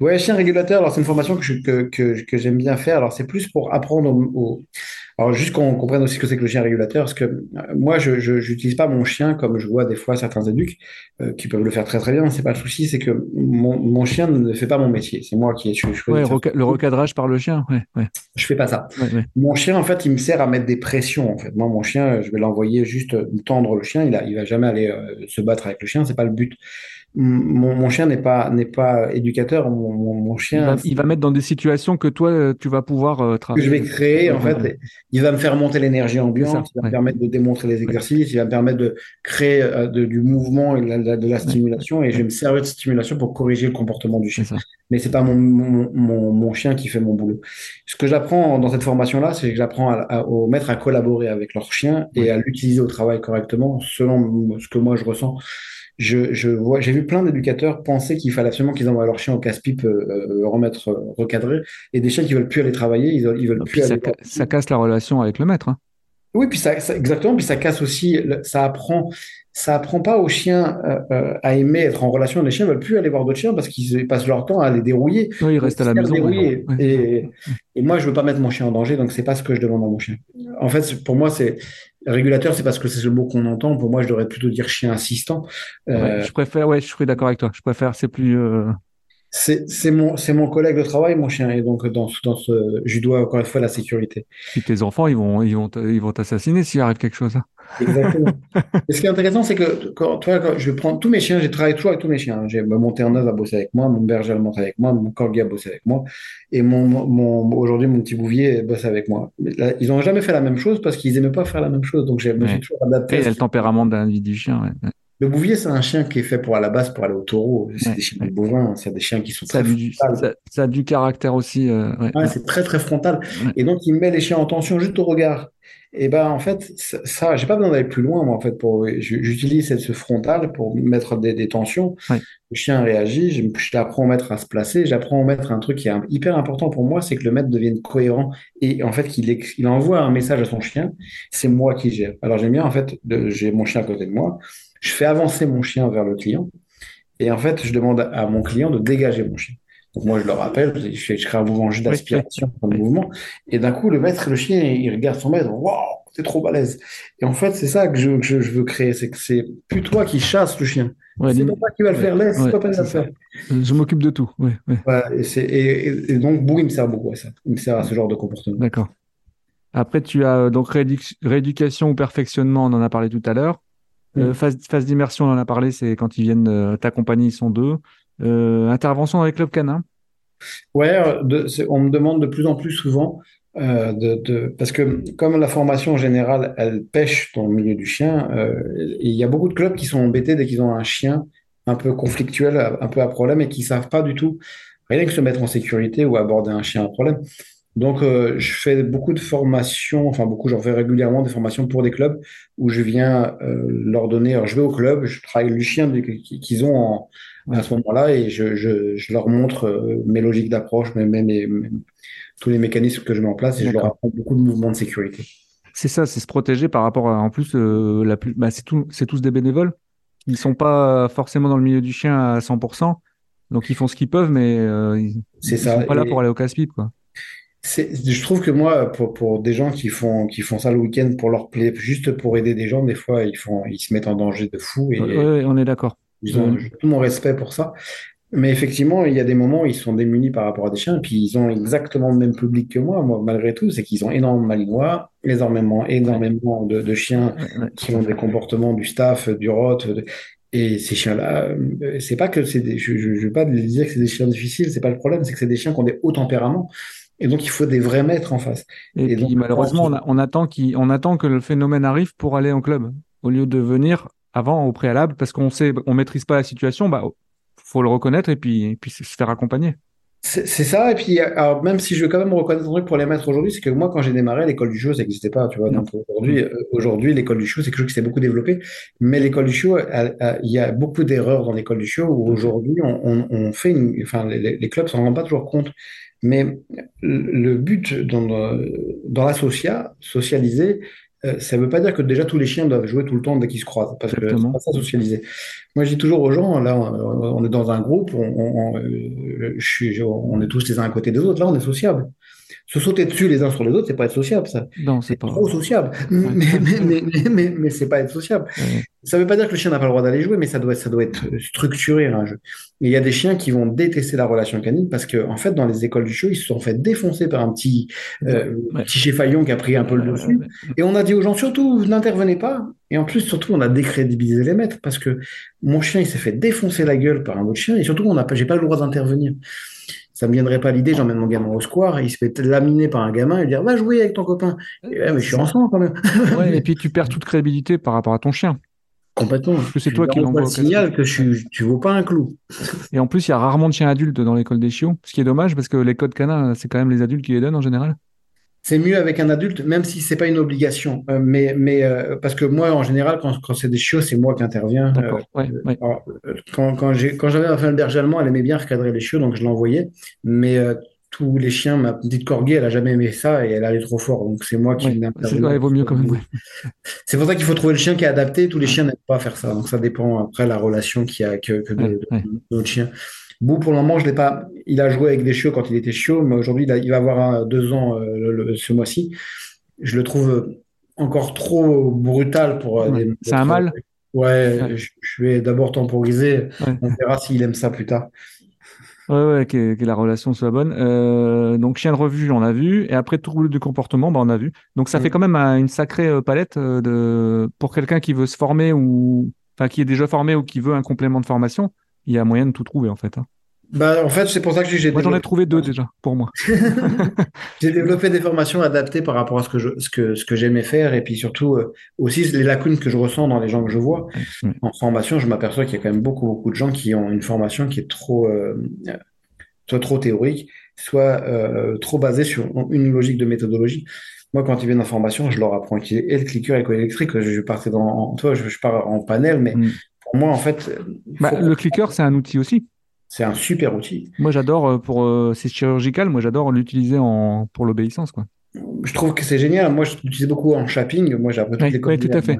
Ouais, chien régulateur, alors c'est une formation que, que, que, que j'aime bien faire. Alors c'est plus pour apprendre au, Alors juste qu'on comprenne aussi ce que c'est que le chien régulateur, parce que euh, moi je n'utilise pas mon chien comme je vois des fois certains éducs euh, qui peuvent le faire très très bien. C'est pas le souci, c'est que mon, mon, chien ne fait pas mon métier. C'est moi qui je, je ouais, le recadrage par le chien. Ouais, ouais. Je fais pas ça. Mon chien en fait, il me sert à mettre des pressions. En fait, moi mon chien, je vais l'envoyer juste tendre le chien. Il a, il va jamais aller euh, se battre avec le chien. C'est pas le but mon, chien n'est pas n'est pas éducateur. Mon, chien, il va, mettre dans des situations que toi tu vas pouvoir euh, travailler. Que je vais créer en fait. Il va me faire monter l'énergie ambiante. il va me permettre de démontrer les exercices. Il va me permettre de créer euh, du mouvement et de la, stimulation. Et je vais me servir de stimulation pour corriger le comportement du chien. Mais c'est pas mon, mon, chien qui fait mon boulot. Ce que j'apprends dans cette formation là, c'est que j'apprends aux maîtres à collaborer avec leur chien et à l'utiliser au travail correctement selon ce que moi je ressens je, je vois, j'ai vu plein d'éducateurs penser qu'il fallait absolument qu'ils envoient leur chien au casse-pipe, euh, euh remettre, euh, recadrer, et des chiens qui veulent plus aller travailler, ils, ils veulent plus. Ça, ça, casse la relation avec le maître. Hein. Oui, puis ça, exactement, puis ça casse aussi, ça apprend, ça apprend pas aux chiens euh, à aimer être en relation. Les chiens veulent plus aller voir d'autres chiens parce qu'ils passent leur temps à les dérouiller. Oui, ils restent à la maison. et, et, moi, je veux pas mettre mon chien en danger, donc c'est pas ce que je demande à mon chien. En fait, pour moi, c'est Régulateur, c'est parce que c'est le mot qu'on entend. Pour moi, je devrais plutôt dire chien assistant. Euh, je préfère, ouais, je suis d'accord avec toi. Je préfère, c'est plus. Euh, c'est mon, mon collègue de travail, mon chien. Et donc, dans, dans ce, je dois encore une fois la sécurité. Et tes enfants, ils vont, ils vont, ils vont t'assassiner s'il arrive quelque chose. Hein. Exactement. et ce qui est intéressant, c'est que quand, toi, quand je prends tous mes chiens, j'ai travaillé toujours avec tous mes chiens. J'ai mon Terneuse à bosser avec moi, mon berger allemand avec moi, mon corgi a bossé avec moi, et mon, mon aujourd'hui mon petit bouvier bosse avec moi. Mais ils n'ont jamais fait la même chose parce qu'ils n'aimaient pas faire la même chose. Donc, je me suis toujours adapté. Et le tempérament d'un du chien. Le bouvier, c'est un chien qui est fait pour à la base pour aller au taureau. C'est des chiens bovins, c'est des chiens qui sont ça très du, ça, a du caractère aussi. Euh, c'est très très frontal. Et donc il met les chiens en tension juste au regard. Et ben en fait, ça, j'ai pas besoin d'aller plus loin moi en fait pour j'utilise ce frontal pour mettre des, tensions. Le chien réagit, j'apprends au maître à se placer, j'apprends au maître un truc qui est hyper important pour moi, c'est que le maître devienne cohérent et en fait qu'il il envoie un message à son chien. C'est moi qui gère. Alors j'aime bien en fait, j'ai mon chien à côté de moi je fais avancer mon chien vers le client. Et en fait, je demande à mon client de dégager mon chien. Moi, je le rappelle, je, crée un mouvement juste d'aspiration le mouvement. Et d'un coup, le maître, le chien, il regarde son maître. Waouh, c'est trop balèze. Et en fait, c'est ça que je, je, veux créer. C'est que c'est plus toi qui chasse le chien. c'est pas toi qui va le faire. Laisse papa le faire. Je m'occupe de tout. et, et, et, donc, Bou, il me sert beaucoup à ça. Il me sert à ce genre de comportement. D'accord. Après, tu as euh, donc rééducation ou perfectionnement, on en a parlé tout à l'heure. Euh, mm. phase, d'immersion, on en a parlé, c'est quand ils viennent euh, t'accompagner, ils sont deux. Euh, intervention avec Club Canin Ouais, on me demande de plus en plus souvent, de, parce que comme la formation générale, elle pêche dans le milieu du chien, il y a beaucoup de clubs qui sont embêtés dès qu'ils ont un chien un peu conflictuel, un peu à problème, et qui savent pas du tout rien que se mettre en sécurité ou aborder un chien à problème. Donc, euh, je fais beaucoup de formations, enfin beaucoup, j'en fais régulièrement des formations pour des clubs où je viens euh, leur donner. Alors, je vais au club, je travaille le chien qu'ils ont en, à ce moment-là et je, je, je, leur montre euh, mes logiques d'approche, mes, mes, mes, tous les mécanismes que je mets en place et je leur apprends beaucoup de mouvements de sécurité. C'est ça, c'est se protéger par rapport à, en plus, euh, la plus, bah, c'est tous des bénévoles. Ils sont pas forcément dans le milieu du chien à 100%. Donc, ils font ce qu'ils peuvent, mais euh, ils, ils ça. sont pas là pour aller au casse-pipe, quoi je trouve que moi, pour, pour, des gens qui font, qui font ça le week-end pour leur plaisir, juste pour aider des gens, des fois, ils, font, ils se mettent en danger de fou. Et, on est d'accord. Ils ont tout mon respect pour ça. Mais effectivement, il y a des moments où ils sont démunis par rapport à des chiens, et puis ils ont exactement le même public que moi, moi malgré tout, c'est qu'ils ont énormément de malinois, énormément, énormément de, de chiens qui ont des comportements du staff, du rot. Et ces chiens-là, euh, c'est pas que c'est des, je, je veux pas dire que c'est des chiens difficiles, c'est pas le problème, c'est que c'est des chiens qui ont des hauts tempéraments. Et donc, il faut des vrais maîtres en face. Et, puis, malheureusement, on, attend on attend que le phénomène arrive pour aller en club, au lieu de venir avant, au préalable, parce qu'on sait, on maîtrise pas la situation, bah, faut le reconnaître et puis, et puis se faire accompagner. C'est ça, et puis alors, même si je veux quand même reconnaître un truc pour les maîtres aujourd'hui, c'est que moi, quand j'ai démarré, l'école du show, ça n'existait pas, tu vois. Donc aujourd'hui, euh, aujourd'hui, l'école du show, c'est quelque chose qui s'est beaucoup développé, mais l'école du show, il y a beaucoup d'erreurs dans l'école du show où aujourd'hui, on, on, fait, une, enfin, les, les clubs s'en rendent pas toujours compte. Mais le but dans, dans la socia, socialiser, euh, ça ne veut pas dire que déjà tous les chiens doivent jouer tout le temps dès qu'ils se croisent, parce que c'est pas ça socialiser. Moi, je dis toujours aux gens, là, on est dans un groupe, on, on, euh, je suis, on est tous les uns à côté des autres, là, on est sociable. Se sauter dessus les uns sur les autres, c'est pas être sociable, ça. Non, c'est pas... trop sociable. Mais, mais, mais, mais, mais c'est pas être sociable. Ça veut pas dire que le chien n'a pas le droit d'aller jouer, mais ça doit, ça doit être structuré un jeu. Il y a des chiens qui vont détester la relation canine parce que, en fait, dans les écoles du show, ils se sont fait défoncer par un petit, euh, petit chefaillon qui a pris un peu le dessus. Et on a dit aux gens, surtout, n'intervenez pas. Et en plus, surtout, on a décrédibilisé les maîtres parce que mon chien, il s'est fait défoncer la gueule par un autre chien et surtout, on n'a pas, j'ai pas le droit d'intervenir ça me viendrait pas l'idée, j'emmène mon gamin au square, il se fait laminer par un gamin et dire va jouer avec ton copain. mais je suis ensemble quand même. ouais, et puis tu perds toute crédibilité par rapport à ton chien. Complètement. Parce que c'est toi qui l'envoie. le signal que je, tu vaux pas un clou. Et en plus, il y a rarement de chiens adultes dans l'école des chiots, ce qui est dommage parce que les codes canins, c'est quand même les adultes qui les donnent en général c'est mieux avec un adulte, même si c'est pas une obligation. Euh, mais mais euh, parce que moi, en général, quand, quand c'est des chiots, c'est moi qui interviens. Euh, quand quand j'ai quand j'avais un berger allemand, elle aimait bien recadrer les chiots, donc je l'envoyais. Mais tous les chiens, ma petite corgi, elle a jamais aimé ça et elle allait trop fort. Donc c'est moi qui ouais, vaut mieux quand même. C'est pour ça qu'il faut trouver le chien qui est adapté. Tous les chiens n'aiment pas faire ça. Donc ça dépend après la relation qu'il y a que, que d'autres chiens. Bou, pour le moment, je l'ai pas. Il a joué avec des chiots quand il était chiot, mais aujourd'hui, il, va avoir deux ans euh, ce mois-ci. Je le trouve encore trop brutal pour. Euh, c'est un mal Ouais, Je, vais d'abord temporiser. On verra s'il aime ça plus tard. Ouais, ouais, que, la relation soit bonne. Euh, donc, chien de revue, on a vu. Et après, trouble du comportement, bah, on a vu. Donc, ça fait quand même une sacrée palette de... pour quelqu'un qui veut se former ou enfin, qui est déjà formé ou qui veut un complément de formation il y a moyen de tout trouver en fait. Hein. Bah, en fait, c'est pour ça que j'ai. Moi, j'en ai trouvé deux déjà, pour moi. j'ai développé des formations adaptées par rapport à ce que je, ce que, ce que j'aimais faire et puis surtout euh, aussi les lacunes que je ressens dans les gens que je vois. En formation, je m'aperçois qu'il y a quand même beaucoup, beaucoup de gens qui ont une formation qui est trop, euh, soit trop théorique, soit euh, trop basée sur une logique de méthodologie. Moi, quand ils viennent en formation, je leur apprends et le clicker électrique. Je partais dans, toi, je, je pars en panel, mais mm pour moi, en fait. Bah, le clicker, c'est un outil aussi. C'est un super outil. Moi, j'adore euh, pour. Euh, c'est chirurgical, moi, j'adore l'utiliser en... pour l'obéissance, quoi je trouve que c'est génial. Moi, je l'utilisais beaucoup en shopping. Moi, j'ai appris toutes les Oui, tout à fait.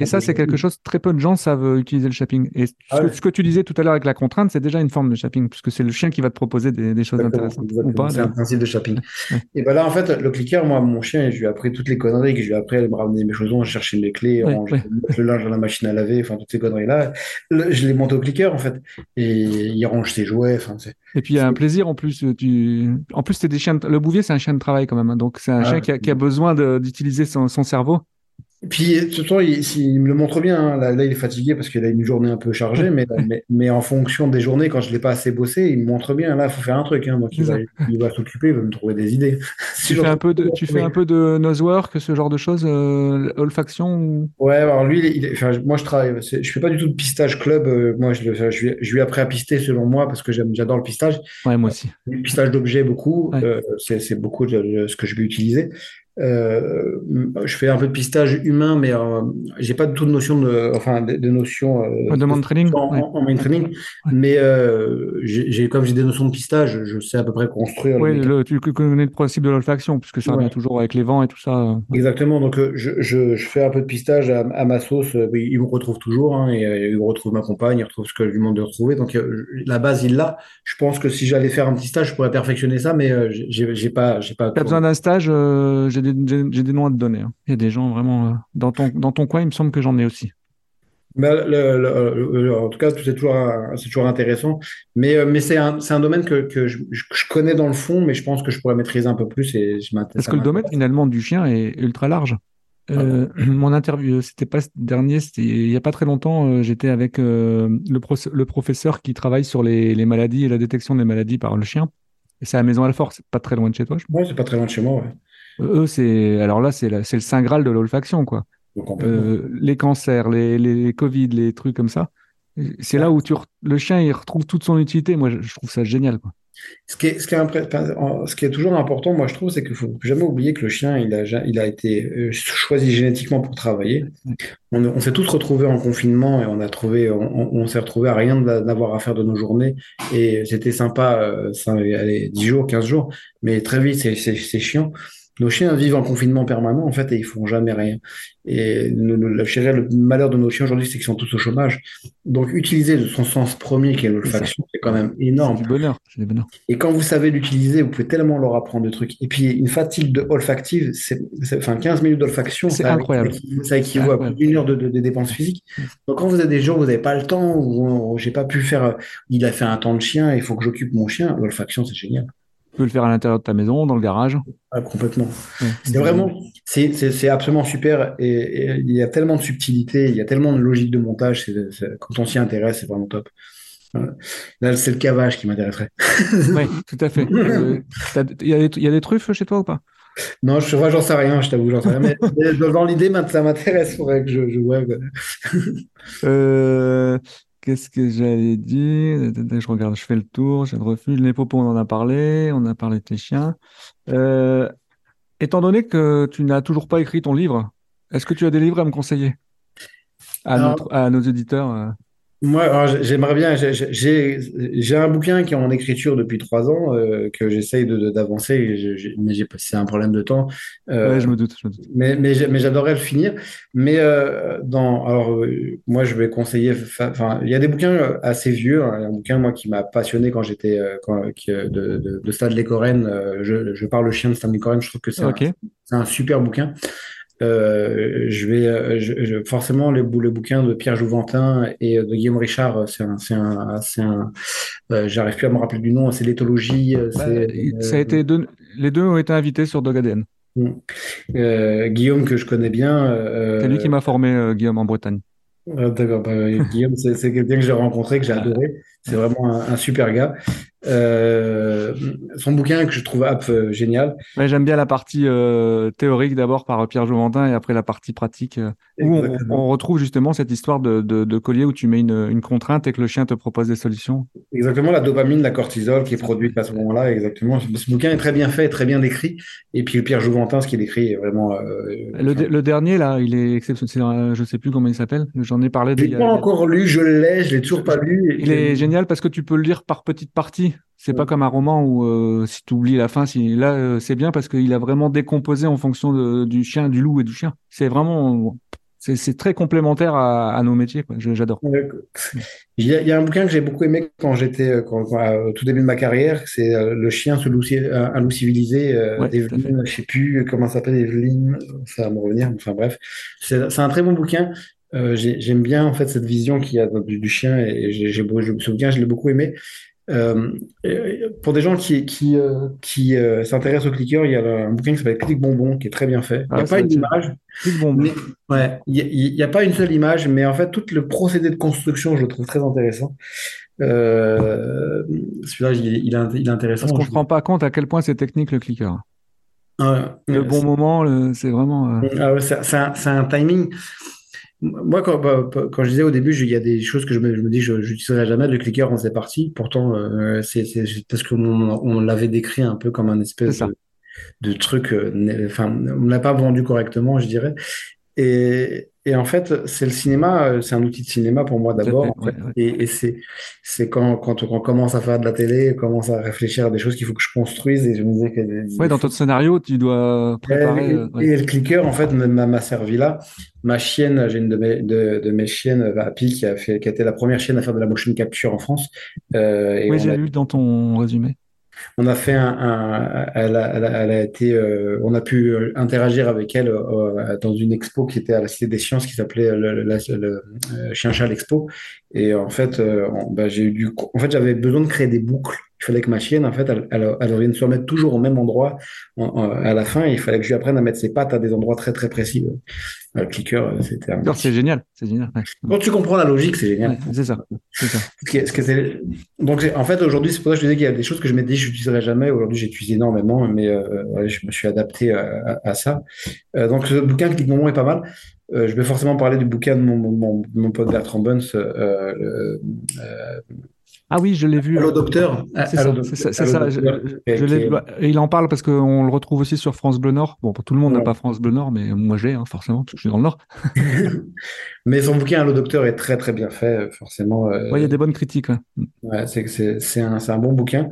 et ça, c'est quelque chose, très peu de gens savent utiliser le shopping. Et ah ce, que, tu disais tout à l'heure avec la contrainte, c'est déjà une forme de shopping, puisque c'est le chien qui va te proposer des, choses intéressantes. C'est un principe de shopping. Et ben là, en fait, le clicker, moi, mon chien, je lui ai appris toutes les conneries, que je lui ai appris à me ramener mes chaussons, chercher mes clés, ranger le linge dans la machine à laver, enfin, toutes ces conneries-là. Je l'ai monté au clicker, en fait. Et il range ses jouets. Et puis, il y a un plaisir en plus. Tu... En plus, c'est des chiens. Le bouvier, c'est un chien de travail quand même. Donc, c'est un chien qui a, besoin d'utiliser son, cerveau. Et puis, de toute façon, il, il me le montre bien. hein. Là, là, il est fatigué parce qu'il a une journée un peu chargée, mais, mais, mais en fonction des journées, quand je l'ai pas assez bossé, il me montre bien. Là, il faut faire un truc. hein. Donc, il va, ça. il va s'occuper, il va me trouver des idées. Tu fais un peu de, tu je fais vais- un peu de nosework, ce genre de choses, euh, olfaction ou... Ouais, alors lui, il est- il est- enfin, moi je travaille, je fais pas du tout de pistage club. euh, moi, je, lui, je lui ai appris à pister selon moi parce que j'adore le pistage. Ouais, moi aussi. Le pistage d'objets, beaucoup. Ouais. euh, c'est, c'est beaucoup de, de ce que je vais utiliser. Euh, je fais un peu de pistage humain, mais euh, j'ai pas du tout de notion de, enfin, de, de notion euh, de mind training, en, ouais. en- main training. Mais euh, j'ai, comme j'ai des notions de pistage, je sais à peu près construire le- tu connais le principe de l'olfaction, puisque ça Ouais. revient toujours avec les vents et tout ça. euh. Exactement, donc je, je, je fais un peu de pistage à, à ma sauce, oui, il me retrouve toujours, hein, et il retrouve ma compagne, il retrouve ce que je lui demande de retrouver, donc la base il l'a. Je pense que si j'allais faire un petit stage, je pourrais perfectionner ça, mais j'ai pas, j'ai pas. T'as besoin d'un stage, j'ai des, des noms à te donner. hein. Il y a des gens vraiment euh, dans ton dans ton coin, il me semble que j'en ai aussi. Mais le- le- le- en tout cas, c'est toujours, c'est toujours intéressant, mais, euh, mais c'est un, un domaine que, que je, connais dans le fond, mais je pense que je pourrais maîtriser un peu plus et je. Parce que le domaine finalement du chien est ultra large. Euh, mon interview, c'était pas ce dernier, c'était il y a pas très longtemps. euh, j'étais avec euh, le, pro- le professeur qui travaille sur les, les maladies et la détection des maladies par le chien. Et c'est à Maison Alfort, c'est pas très loin de chez toi. je Ouais, c'est pas très loin de chez moi, ouais. Eux, c'est alors là, c'est le saint graal de l'olfaction, quoi. Euh, les cancers, les, les Covid, les trucs comme ça. C'est là où tu re- le chien il retrouve toute son utilité. Moi, je, trouve ça génial, quoi. Ce qui est, ce qui est, impré- enfin, en- ce qui est toujours important, moi, je trouve, c'est qu'il faut jamais oublier que le chien, il a, ja- il a été euh, choisi génétiquement pour travailler. On, on s'est tous retrouvés en confinement et on a trouvé, on, s'est retrouvés à rien d'a- d'avoir à faire de nos journées. Et c'était sympa, euh, ça, allez, 10 jours, 15 jours, mais très vite, c'est chiant. Nos chiens vivent en confinement permanent, en fait, et ils font jamais rien. Et le, malheur de nos chiens aujourd'hui, c'est qu'ils sont tous au chômage. Donc, utiliser son sens premier, qui est l'olfaction, c'est quand même énorme. C'est du bonheur. C'est du bonheur. Et quand vous savez l'utiliser, vous pouvez tellement leur apprendre de trucs. Et puis, une fatigue de olfactive, c'est, enfin, 15 minutes d'olfaction, C'est incroyable. ça équivaut- à d'une heure de, de- de dépenses physiques. Donc, quand vous avez des jours où vous n'avez pas le temps, où j'ai pas pu faire, il a fait un temps de chien, il faut que j'occupe mon chien, l'olfaction, c'est génial. Peux le faire à l'intérieur de ta maison, dans le garage. Ah, complètement. Ouais. C'est vraiment, c'est, absolument super. Et, et il y a tellement de subtilité, il y a tellement de logique de montage. C'est, c'est- quand on s'y intéresse, c'est vraiment top. Là, c'est le cavage qui m'intéresserait. Oui, tout à fait. Euh, Il y, a des- il y a des truffes chez toi ou pas? Non, je vois, j'en sais rien, je t'avoue, j'en sais rien. Mais, mais dans l'idée, maintenant, ça m'intéresse. Faudrait que je. Euh, qu'est-ce que j'allais dire? Je regarde, je fais le tour, j'ai le refuge. Les popos, on en a parlé, on a parlé de tes chiens. Euh, étant donné que tu n'as toujours pas écrit ton livre, est-ce que tu as des livres à me conseiller? À, Alors- notre- à nos éditeurs? Moi, j'aimerais bien. j'ai- un bouquin qui est en écriture depuis trois ans euh, que j'essaye de, de- d'avancer, je- je- mais c'est un problème de temps. Euh, Ouais, je me doute, je me doute. Mais, mais, j'adorerais le finir. Mais euh, dans, alors, euh, moi, je vais conseiller. Enfin, il y a des bouquins assez vieux. hein. Il y a un bouquin, moi, qui m'a passionné quand j'étais de, de, de Stanley Coren. je, je parle le chien de Stanley Coren. Je trouve que c'est un, Ok. c'est un super bouquin. Euh, je vais euh, je- je- forcément les, bou- les bouquins de Pierre Jouventin et euh, de Guillaume Richard. C'est un, c'est un, c'est un. euh, j'arrive plus à me rappeler du nom. C'est l'éthologie. Bah, ça a été deux- les deux ont été invités sur Dog ADN. euh, Guillaume que je connais bien. C'est lui qui m'a formé, Guillaume, en Bretagne. Ah, D'accord, bah, Guillaume, c'est c'est quelqu'un que j'ai rencontré, que j'ai adoré. C'est vraiment un, un super gars. Euh, son bouquin que je trouve app, euh, génial. Ouais, j'aime bien la partie euh, théorique d'abord par Pierre Jouventin et après la partie pratique euh, où on, retrouve justement cette histoire de, de, de collier où tu mets une, une contrainte et que le chien te propose des solutions. Exactement, la dopamine, la cortisol qui est produite à ce moment-là. Exactement. Ce bouquin est très bien fait, très bien décrit. Et puis Pierre Jouventin, ce qu'il écrit est vraiment. euh, Le, dernier là, il est exceptionnel. Je sais plus comment il s'appelle. J'en ai parlé. je l'ai a- pas encore lu, je l'ai, je l'ai toujours pas lu. Il est génial parce que tu peux le lire par petites parties. C'est pas comme un roman où euh, si tu oublies la fin, si là euh, c'est bien parce qu'il a vraiment décomposé en fonction de- du chien, du loup et du chien. C'est vraiment c'est très complémentaire à, à nos métiers. J'adore. Il y a, un bouquin que j'ai beaucoup aimé quand j'étais euh, au tout début de ma carrière, c'est Le chien sous loup, un loup civilisé Ouais, je sais plus comment ça s'appelle Evelyne, ça va me revenir, enfin bref. C'est un très bon bouquin. Euh, j'ai- j'aime bien en fait cette vision qu'il y a du, du chien et j'ai ce bouquin, je l'ai beaucoup aimé. Euh, pour des gens qui, qui, euh, qui euh, s'intéressent au clicker, il y a un bouquin qui s'appelle Click Bonbon qui est très bien fait. Il n'y a Ah, pas une image, mais, ouais, il n'y a, pas une seule image, mais en fait, tout le procédé de construction, je le trouve très intéressant. Celui-là, il, il il est intéressant. Parce qu'on ne Je- se rend pas compte à quel point c'est technique le clicker. Le bon moment, c'est vraiment. Ah un, c'est un timing. Moi, quand, bah, quand je disais au début, il y a des choses que je me, je me dis, je n'utiliserai jamais le clicker en faisait partie. Pourtant, euh, c'est parce qu'on on l'avait décrit un peu comme un espèce de, de truc. euh, Enfin, on ne l'a pas vendu correctement, je dirais. Et, et en fait, c'est le cinéma, euh, c'est un outil de cinéma pour moi d'abord. fait, en fait. ouais, ouais. Et, et c'est c'est quand, quand, on commence à faire de la télé, on commence à réfléchir à des choses qu'il faut que je construise. Et je me disais que Ouais, dans ton scénario, tu dois préparer. et, euh, et le clicker, en fait, m'a servi là. Ma chienne, j'ai une de mes, de, de mes chiennes, euh, Happy, qui a fait, qui a été la première chienne à faire de la motion capture en France. Euh, et Oui, j'ai a, lu dans ton résumé. On a fait un, elle a, été, euh, on a pu euh, interagir avec elle euh, dans une expo qui était à la Cité des Sciences, qui s'appelait le, le, l'Expo. Et en fait, euh, bah, j'ai eu du, en fait, j'avais besoin de créer des boucles. Il fallait que ma chienne, en fait, elle, elle, elle revienne se remettre toujours au même endroit en- en- à la fin. Et il fallait que je lui apprenne à mettre ses pattes à des endroits très très précis. Euh, Le clicker, euh, c'était un... C'est génial. C'est génial. ouais. Quand tu comprends la logique, c'est génial. Ouais, c'est ça. C'est ça. Ce qui est- ce que c'est- Donc, en fait, aujourd'hui, c'est pour ça que je disais qu'il y a des choses que je m'étais dit que je jamais. Aujourd'hui, j'utilise énormément, mais euh, ouais, je me suis adapté à, à- à ça. Euh, donc, ce bouquin, Click Moment, est pas mal. Euh, je vais forcément parler du bouquin de mon, mon, mon- mon pote Bertrand Buns, euh, euh, Ah oui, je l'ai vu. Allô Docteur. C'est ça, ça, ça. Je, je- l'ai- il en parle parce qu'on le retrouve aussi sur France Bleu Nord. Bon, tout le monde n'a Ouais. pas France Bleu Nord, mais moi j'ai, hein, forcément, parce que je suis dans le Nord. Mais son bouquin Allô Docteur est très très bien fait, forcément. euh, Ouais, il y a des bonnes critiques. ouais. Un, c'est un bon bouquin.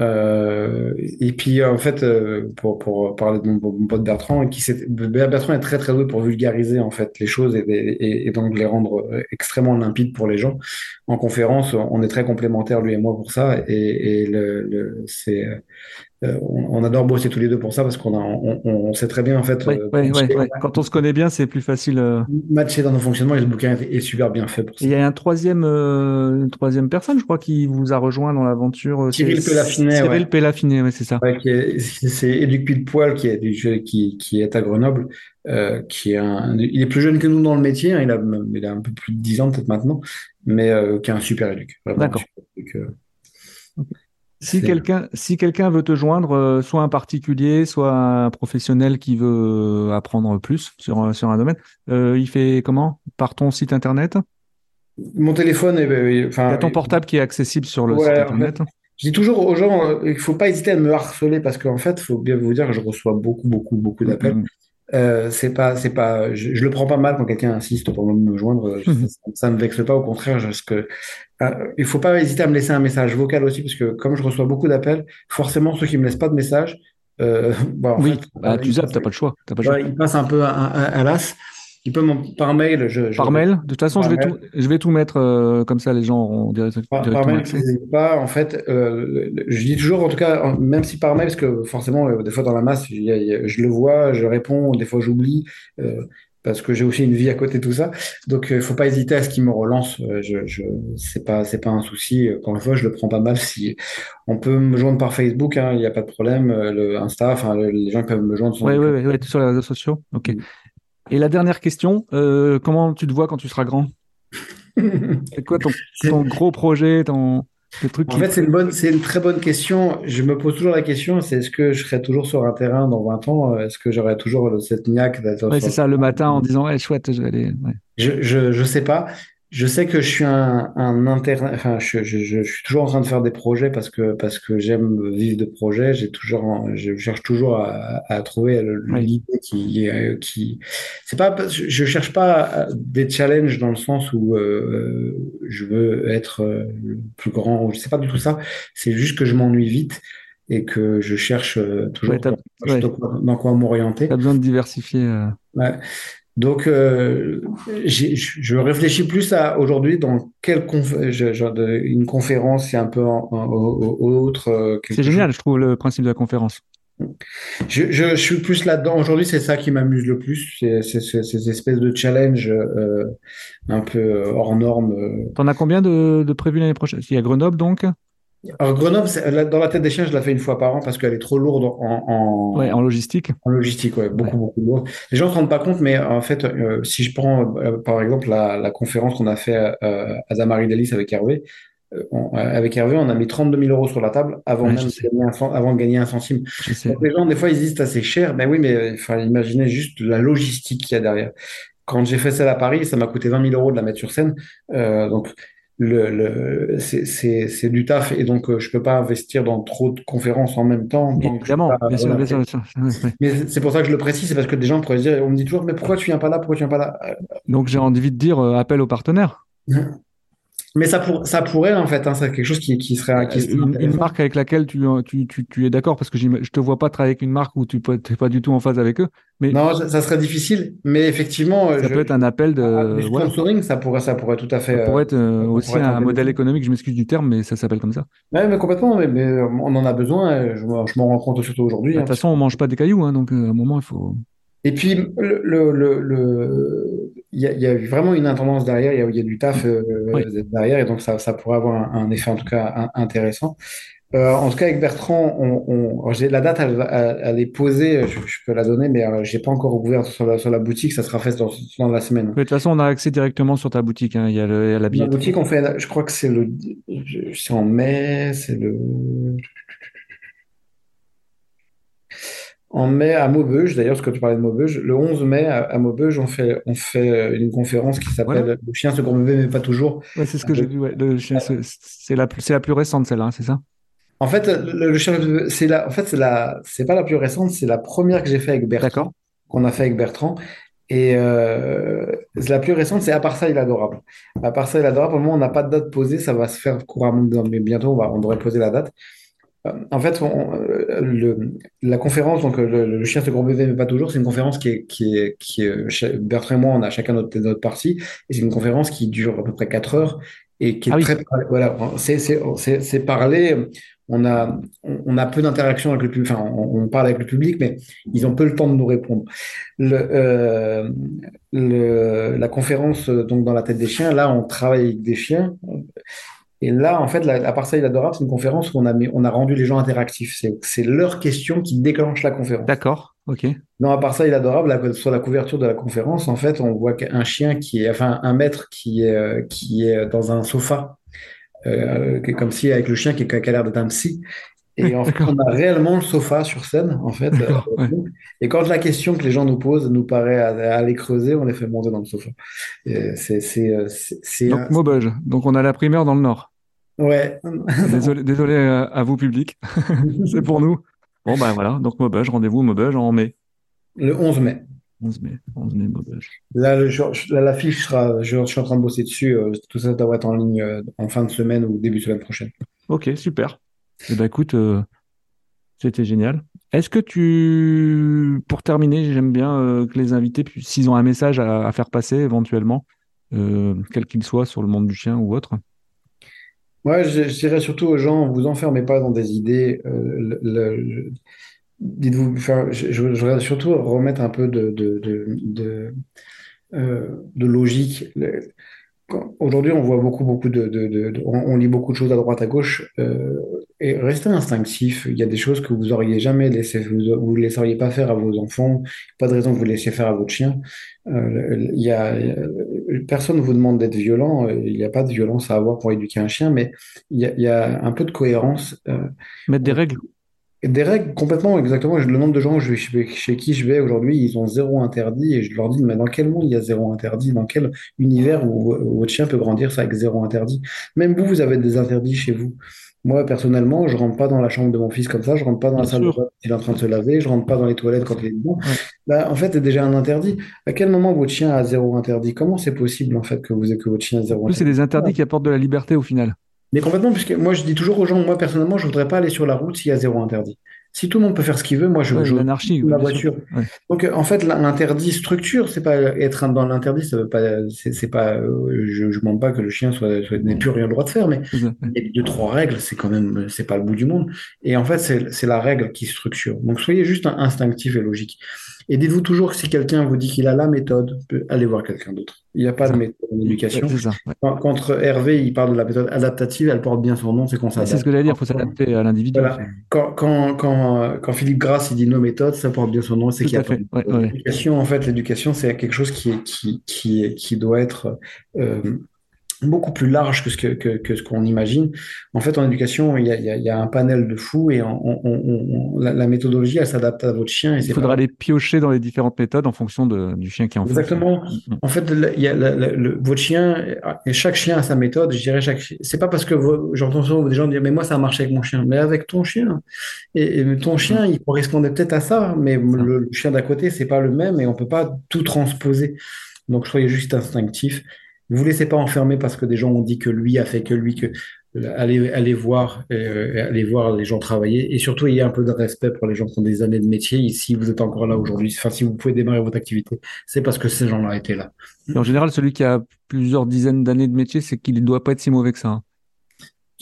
Euh, et puis en fait, euh, pour, pour parler de mon, mon pote Bertrand, qui Bertrand est très très doué pour vulgariser en fait les choses et, et, et donc les rendre euh, extrêmement limpides pour les gens. En conférence, on est très complémentaires lui et moi pour ça, et, et le, le, c'est euh, on, on adore bosser tous les deux pour ça parce qu'on on, on, sait très bien en fait Ouais, euh, ouais, ouais. Quand on se connaît bien, c'est plus facile. euh. matcher dans nos fonctionnements et le bouquin est, est super bien fait pour Et ça. il y a un troisième, euh, une troisième personne, je crois, qui vous a rejoint dans l'aventure. euh, Cyril Pellafinet, Cyril ouais, c'est ça. C'est Éduc Poil qui est, du jeu- qui, qui est à Grenoble, qui est un, il est plus jeune que nous dans le métier, hein, il a, il a un peu plus de 10 ans peut-être maintenant, mais qui est un super éduc. D'accord. Euh. Si quelqu'un, si quelqu'un veut te joindre, euh, soit un particulier, soit un professionnel qui veut euh, apprendre plus sur, un- sur un domaine, euh, il fait comment? Par ton site internet? Mon téléphone est, euh, Il y enfin, a ton portable qui est accessible sur le Ouais, site en internet? je dis toujours aux gens, euh, il faut pas hésiter à me harceler parce qu'en fait, il faut bien vous dire que je reçois beaucoup, beaucoup, beaucoup d'appels. Euh, c'est pas, c'est pas, je, je le prends pas mal quand quelqu'un insiste pour me joindre. Mhm. ça, ça me vexe pas, au contraire, je- parce que euh, il faut pas hésiter à me laisser un message vocal aussi, parce que comme je reçois beaucoup d'appels, forcément ceux qui me laissent pas de message, euh, bah, en Oui, fait, bah, euh, tu zappes, t'as pas le choix. T'as pas le choix. ouais, ils passent un peu à, à, à l'as. Ils peuvent m'en- par mail, je, je- Par mail, de toute façon, Par je vais mail. tout, je vais tout mettre euh, comme ça, les gens auront direct- Par, par directement mail, accès. n'hésitez pas. En fait, euh, je dis toujours, en tout cas, en- même si par mail, parce que forcément, euh, des fois dans la masse, il y a- il y a- je le vois, je réponds, des fois j'oublie, parce que j'ai aussi une vie à côté de tout ça. Donc, il faut pas hésiter à ce qu'ils me relancent. Euh, je, je, c'est pas, c'est pas un souci. Euh, Encore une fois, je le prends pas mal. Si on peut me joindre par Facebook, hein, il n'y a pas de problème. Euh, Le Insta, enfin, le- les gens peuvent me joindre. Oui, oui, oui, ouais, sur les réseaux sociaux. Ok. Mm. Et la dernière question, euh, comment tu te vois quand tu seras grand? C'est quoi ton, gros projet, ton, le truc En fait, c'est une bonne, c'est une très bonne question. Je me pose toujours la question, c'est est-ce que je serai toujours sur un terrain dans 20 ans? Est-ce que j'aurai toujours cette niaque d'être Ouais, sur c'est ça, le matin en disant, ouais, chouette, je vais aller. ouais. Je, je, je sais pas. Je sais que je suis un, un interne, enfin, je, je, je, je suis toujours en train de faire des projets parce que, parce que j'aime vivre de projets. J'ai toujours, je cherche toujours à, à trouver l'idée qui, qui, c'est pas, je, cherche pas des challenges dans le sens où euh, je veux être euh, le plus grand. Je sais pas du tout ça. C'est juste que je m'ennuie vite et que je cherche euh, toujours Ouais, dans, ouais. quoi m'orienter. T'as besoin de diversifier. euh. Ouais. Donc, euh, je réfléchis plus à aujourd'hui dans quelle conf genre de, une conférence, c'est un peu en, en- au- au- autre. euh, C'est chose. génial, je trouve, le principe de la conférence. Je, je, je suis plus là-dedans. Aujourd'hui, c'est ça qui m'amuse le plus. C'est ces espèces de challenge euh, un peu hors norme. euh. T'en as combien de, de prévus l'année prochaine? Il y a Grenoble, donc? Alors Grenoble, c'est- la- dans la tête des chiens, je la fais une fois par an parce qu'elle est trop lourde en, en, Ouais, en logistique. en logistique, ouais, beaucoup, Ouais. beaucoup lourde. Les gens ne se rendent pas compte, mais en fait, euh, si je prends euh, par exemple la, la conférence qu'on a fait euh, à Damary Delis avec Hervé, euh, on- euh, avec Hervé, on a mis 32 000 euros sur la table avant Ouais, même de gagner un, avant de gagner un centime. Donc les gens, des fois, ils disent c'est assez cher. Ben oui, mais enfin, imaginez juste la logistique qu'il y a derrière. Quand j'ai fait celle à Paris, ça m'a coûté 20 000 euros de la mettre sur scène. Euh, donc, le, le, c'est, du taf et donc euh, je peux pas investir dans trop de conférences en même temps. Évidemment, pas- bien sûr, bien sûr, bien sûr. Ouais, ouais. Mais c'est c'est pour ça que je le précise, c'est parce que des gens pourraient se dire, on me dit toujours, mais pourquoi tu viens pas là, pourquoi tu viens pas là? Donc j'ai envie de dire euh, appel aux partenaires. Mais ça, pour, ça pourrait en fait, hein, c'est quelque chose qui, qui serait, qui serait Une, marque avec laquelle tu, tu, tu, tu es d'accord, parce que je te vois pas travailler avec une marque où tu n'es pas du tout en phase avec eux, mais Non, ça, serait difficile, mais effectivement, ça je- peut être un appel ah, de. voilà. sponsoring, ça pourrait, ça pourrait tout à fait. Ça pourrait être euh, aussi pourrait être un modèle économique, je m'excuse du terme, mais ça s'appelle comme ça. Ouais, mais complètement, mais, mais, euh, on en a besoin, je, m'en je m'en rends compte surtout aujourd'hui. De hein, toute façon, on mange pas des cailloux, hein, donc euh, à un moment, il faut. Et puis, le, le, le, le- il y a, il y a vraiment une intendance derrière, il y a, il y a du taf euh, Oui. derrière, et donc ça, ça pourrait avoir un, un effet en tout cas un- intéressant. Euh, en tout cas, avec Bertrand, on, on- la date, elle, va- elle- elle est posée, je, je peux la donner, mais euh, j'ai pas encore ouvert sur la, sur la boutique, ça sera fait dans, dans la semaine. Mais de toute façon, on a accès directement sur ta boutique. hein, Il y a, le, il y a la boutique, on fait, je crois que c'est le, c'est en mai, c'est le, En mai à Maubeuge, d'ailleurs, parce que tu parlais de Maubeuge, le 11 mai à, à Maubeuge, on fait, on fait euh, une conférence qui s'appelle Voilà. Le chien se gourmet, mais pas toujours. Ouais, c'est ce que j'ai vu. Ouais. C'est la, la plus récente, celle-là, c'est ça? En fait, le, le chien, c'est la, en fait, c'est la, c'est pas la plus récente, c'est la première que j'ai fait avec Bertrand, D'accord. qu'on a fait avec Bertrand. Et euh, la plus récente, c'est À part ça, il est adorable. À part ça, il est adorable. Pour le moment, on n'a pas de date posée, ça va se faire couramment, mais bientôt, on va, on devrait poser la date. En fait, on- euh, le- la conférence, donc le, le chien se gros bébé, mais pas toujours, c'est une conférence qui est, qui est, qui est, euh, Bertrand et moi, on a chacun notre, notre partie, et c'est une conférence qui dure à peu près 4 heures et qui est Ah oui. très, voilà, c'est, c'est, c'est, c'est parler, on a, on, a peu d'interaction avec le public, enfin, on, on parle avec le public, mais ils ont peu le temps de nous répondre. Le, euh, le, la conférence, donc, dans la tête des chiens, là, on travaille avec des chiens, et là, en fait, la, à part ça, il est adorable, c'est une conférence où on a, mis- on a rendu les gens interactifs. C'est, leurs questions qui déclenchent la conférence. D'accord. Ok. Non, à part ça, il est adorable. La- sur la couverture de la conférence, en fait, on voit qu'un chien qui est, enfin, un maître qui est, euh, qui est dans un sofa, euh, qui est comme si avec le chien qui, qui a l'air d'être un psy. Et en fait, on a réellement le sofa sur scène, en fait. Ouais. Et quand la question que les gens nous posent nous paraît à, à aller creuser, on les fait monter dans le sofa. Et C'est, c'est, euh, un- Donc, Maubeuge. Donc, on a la primeur dans le Nord. Ouais. Désolé, désolé euh, à vous, public. C'est pour nous. Bon, ben voilà. Donc, Maubeuge, rendez-vous au Maubeuge en mai. Le 11 mai. 11 mai. 11 mai, Maubeuge. Là, l'affiche sera, je, je suis en train de bosser dessus. euh, tout ça devrait être en ligne euh, en fin de semaine ou début de semaine prochaine. Ok, super. Eh ben, écoute, euh, c'était génial. Est-ce que tu, pour terminer, j'aime bien que les invités, s'ils ont un message à, à faire passer éventuellement, quel qu'il soit sur le monde du chien ou autre? Moi, je, je dirais surtout aux gens, vous enfermez pas dans des idées. euh, dites-vous, enfin, je, je- voudrais surtout remettre un peu de, de, de, de, euh, de logique. Aujourd'hui, on voit beaucoup, beaucoup de- on, on lit beaucoup de choses à droite, à gauche, euh, et restez instinctif. Il y a des choses que vous auriez jamais laissé, vous, vous laisseriez pas faire à vos enfants. Pas de raison que vous laissiez faire à votre chien. Euh, il y a, personne ne vous demande d'être violent. Il n'y a pas de violence à avoir pour éduquer un chien, mais il y a, il y a un peu de cohérence. euh, Mettre des règles. Des règles complètement, exactement. Le nombre de gens je chez, chez qui je vais aujourd'hui, ils ont zéro interdit et je leur dis, mais dans quel monde il y a zéro interdit? Dans quel univers où, où votre chien peut grandir ça avec zéro interdit? Même vous, vous avez des interdits chez vous. Moi, personnellement, je rentre pas dans la chambre de mon fils comme ça, je rentre pas dans la salle de bain quand il est en train de se laver, je rentre pas dans les toilettes quand il est dedans. Ouais. Là, en fait, c'est déjà un interdit. À quel moment votre chien a zéro interdit? Comment c'est possible, en fait, que vous que votre chien a zéro plus, c'est interdit? des interdits qui apportent de la liberté au final. Mais complètement, puisque moi, je dis toujours aux gens, moi, personnellement, je voudrais pas aller sur la route s'il y a zéro interdit. Si tout le monde peut faire ce qu'il veut, moi, je, Ouais, je, la voiture. Ouais. Donc, euh, en fait, l'in- l'interdit structure, c'est pas être dans l'interdit, ça veut pas, c'est pas, euh, je, je demande pas que le chien soit, soit- n'ait plus rien le droit de faire, mais les deux, trois règles, c'est quand même, c'est pas le bout du monde. Et en fait, c'est la règle qui structure. Donc, soyez juste instinctif et logique. Et dites-vous toujours que si quelqu'un vous dit qu'il a la méthode, allez voir quelqu'un d'autre. Il n'y a pas de méthode en éducation. Quand, Hervé, il parle de la méthode adaptative, elle porte bien son nom, c'est qu'on s'adapte. C'est ce que j'allais dire, il faut s'adapter à l'individu. Quand, quand, quand, quand, Philippe Grasse il dit nos méthodes, ça porte bien son nom, c'est qu'il y a l'éducation. En fait, l'éducation, c'est quelque chose qui, qui, qui, qui doit être euh, beaucoup plus large que ce que, que, ce qu'on imagine. En fait, en éducation, il y a, il y a un panel de fous et on, la, méthodologie, elle s'adapte à votre chien. il faudra aller piocher dans les différentes méthodes en fonction de, du chien qui en Exactement. Mm, mm. En fait, il y a le, votre chien, et chaque chien a sa méthode. Je dirais chaque. C'est pas parce que j'entends souvent des gens dire mais moi ça a marché avec mon chien, mais avec ton chien. Et, ton chien, il correspondait peut-être à ça, mais le, le chien d'à côté, c'est pas le même et on peut pas tout transposer. Donc soyez juste instinctif. Ne vous laissez pas enfermer parce que des gens ont dit que lui a fait que lui, que allez, allez voir, euh, allez voir les gens travailler et surtout ayez un peu de respect pour les gens qui ont des années de métier. si vous êtes encore là aujourd'hui, enfin si vous pouvez démarrer votre activité, c'est parce que ces gens-là étaient là. en général, celui qui a plusieurs dizaines d'années de métier, c'est qu'il ne doit pas être si mauvais que ça. Hein.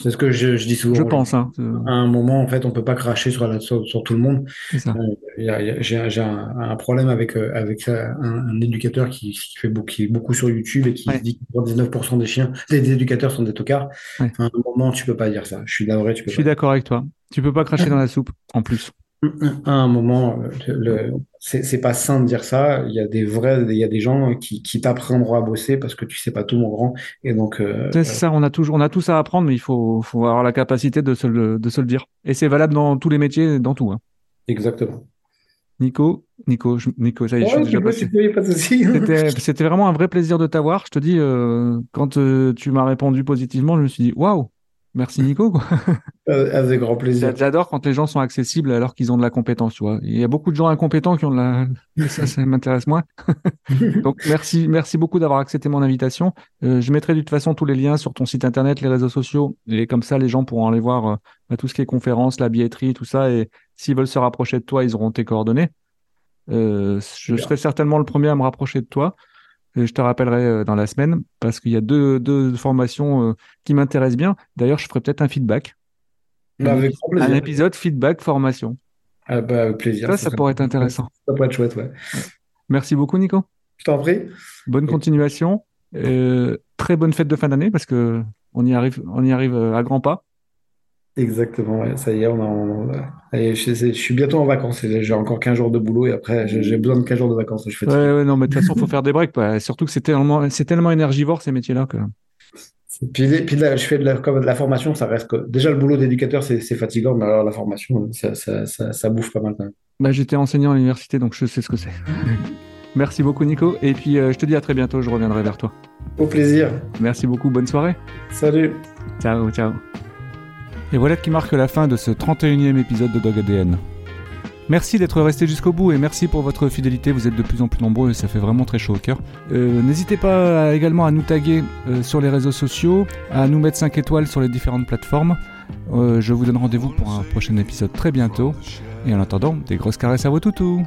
C'est ce que je, dis souvent. Je pense. Hein. À un moment, en fait, on peut pas cracher sur, la, sur, tout le monde. Euh, j'ai un, problème avec, euh, avec un, éducateur qui, fait beaucoup, qui est beaucoup sur YouTube et qui dit que 19% des chiens, des éducateurs sont des tocards. À un moment, tu peux pas dire ça. Je suis d'accord. Je suis d'accord avec toi. Tu peux pas cracher dans la soupe, en plus à un moment, le, c'est pas sain de dire ça. Il y a des vrais, il y a des gens qui, qui t'apprendront à bosser parce que tu sais pas tout, mon grand. Et donc, euh, c'est ça. On a toujours, on a tout ça à apprendre, mais il faut, faut avoir la capacité de se le, de se le dire. Et c'est valable dans tous les métiers, dans tout. Hein. Exactement. Nico, Nico, Nico, ça y est, je suis déjà passé. C'était vraiment un vrai plaisir de t'avoir. Je te dis, euh, quand euh, tu m'as répondu positivement, je me suis dit, waouh, Merci Nico. Avec grand plaisir. J'adore quand les gens sont accessibles alors qu'ils ont de la compétence. Tu vois. Il y a beaucoup de gens incompétents qui ont de la. Ça, ça m'intéresse moins. Donc merci, merci beaucoup d'avoir accepté mon invitation. Euh, je mettrai de toute façon tous les liens sur ton site internet, les réseaux sociaux, et comme ça les gens pourront aller voir euh, bah, tout ce qui est conférences, la billetterie, tout ça. Et s'ils veulent se rapprocher de toi, ils auront tes coordonnées. Euh, je serai certainement le premier à me rapprocher de toi je te rappellerai euh, dans la semaine parce qu'il y a deux, deux formations euh, qui m'intéressent bien. D'ailleurs, je ferai peut-être un feedback. Bah, avec un, épisode feedback formation. Ah bah, avec plaisir. Ça, ça, pourrait être intéressant. Ça pourrait être chouette, ouais. Merci beaucoup, Nico. Je t'en prie. Bonne continuation. Euh, très bonne fête de fin d'année parce que on y arrive, on y arrive à grands pas. Exactement, ça y est, on je, suis bientôt en vacances. J'ai encore 15 jours de boulot et après, j'ai besoin de 15 jours de vacances. Je fais ouais, ouais, non, mais de toute façon, il faut faire des breaks. Surtout que c'est tellement, tellement énergivore ces métiers-là. Que... Puis, puis là, je fais de la, comme de la formation, ça reste que... Déjà, le boulot d'éducateur, c'est fatigant, mais alors la formation, ça, ça, ça, bouffe pas mal quand même. Bah, J'étais enseignant à l'université, donc je sais ce que c'est. Merci beaucoup, Nico. Et puis, euh, je te dis à très bientôt. Je reviendrai vers toi. Au plaisir. Merci beaucoup. Bonne soirée. Salut. Ciao, ciao. Et voilà qui marque la fin de ce 31e épisode de Dog ADN. Merci d'être resté jusqu'au bout et merci pour votre fidélité. Vous êtes de plus en plus nombreux et ça fait vraiment très chaud au cœur. Euh, n'hésitez pas également à nous taguer euh, sur les réseaux sociaux, à nous mettre 5 étoiles sur les différentes plateformes. Euh, je vous donne rendez-vous pour un prochain épisode très bientôt. Et en attendant, des grosses caresses à vos toutous.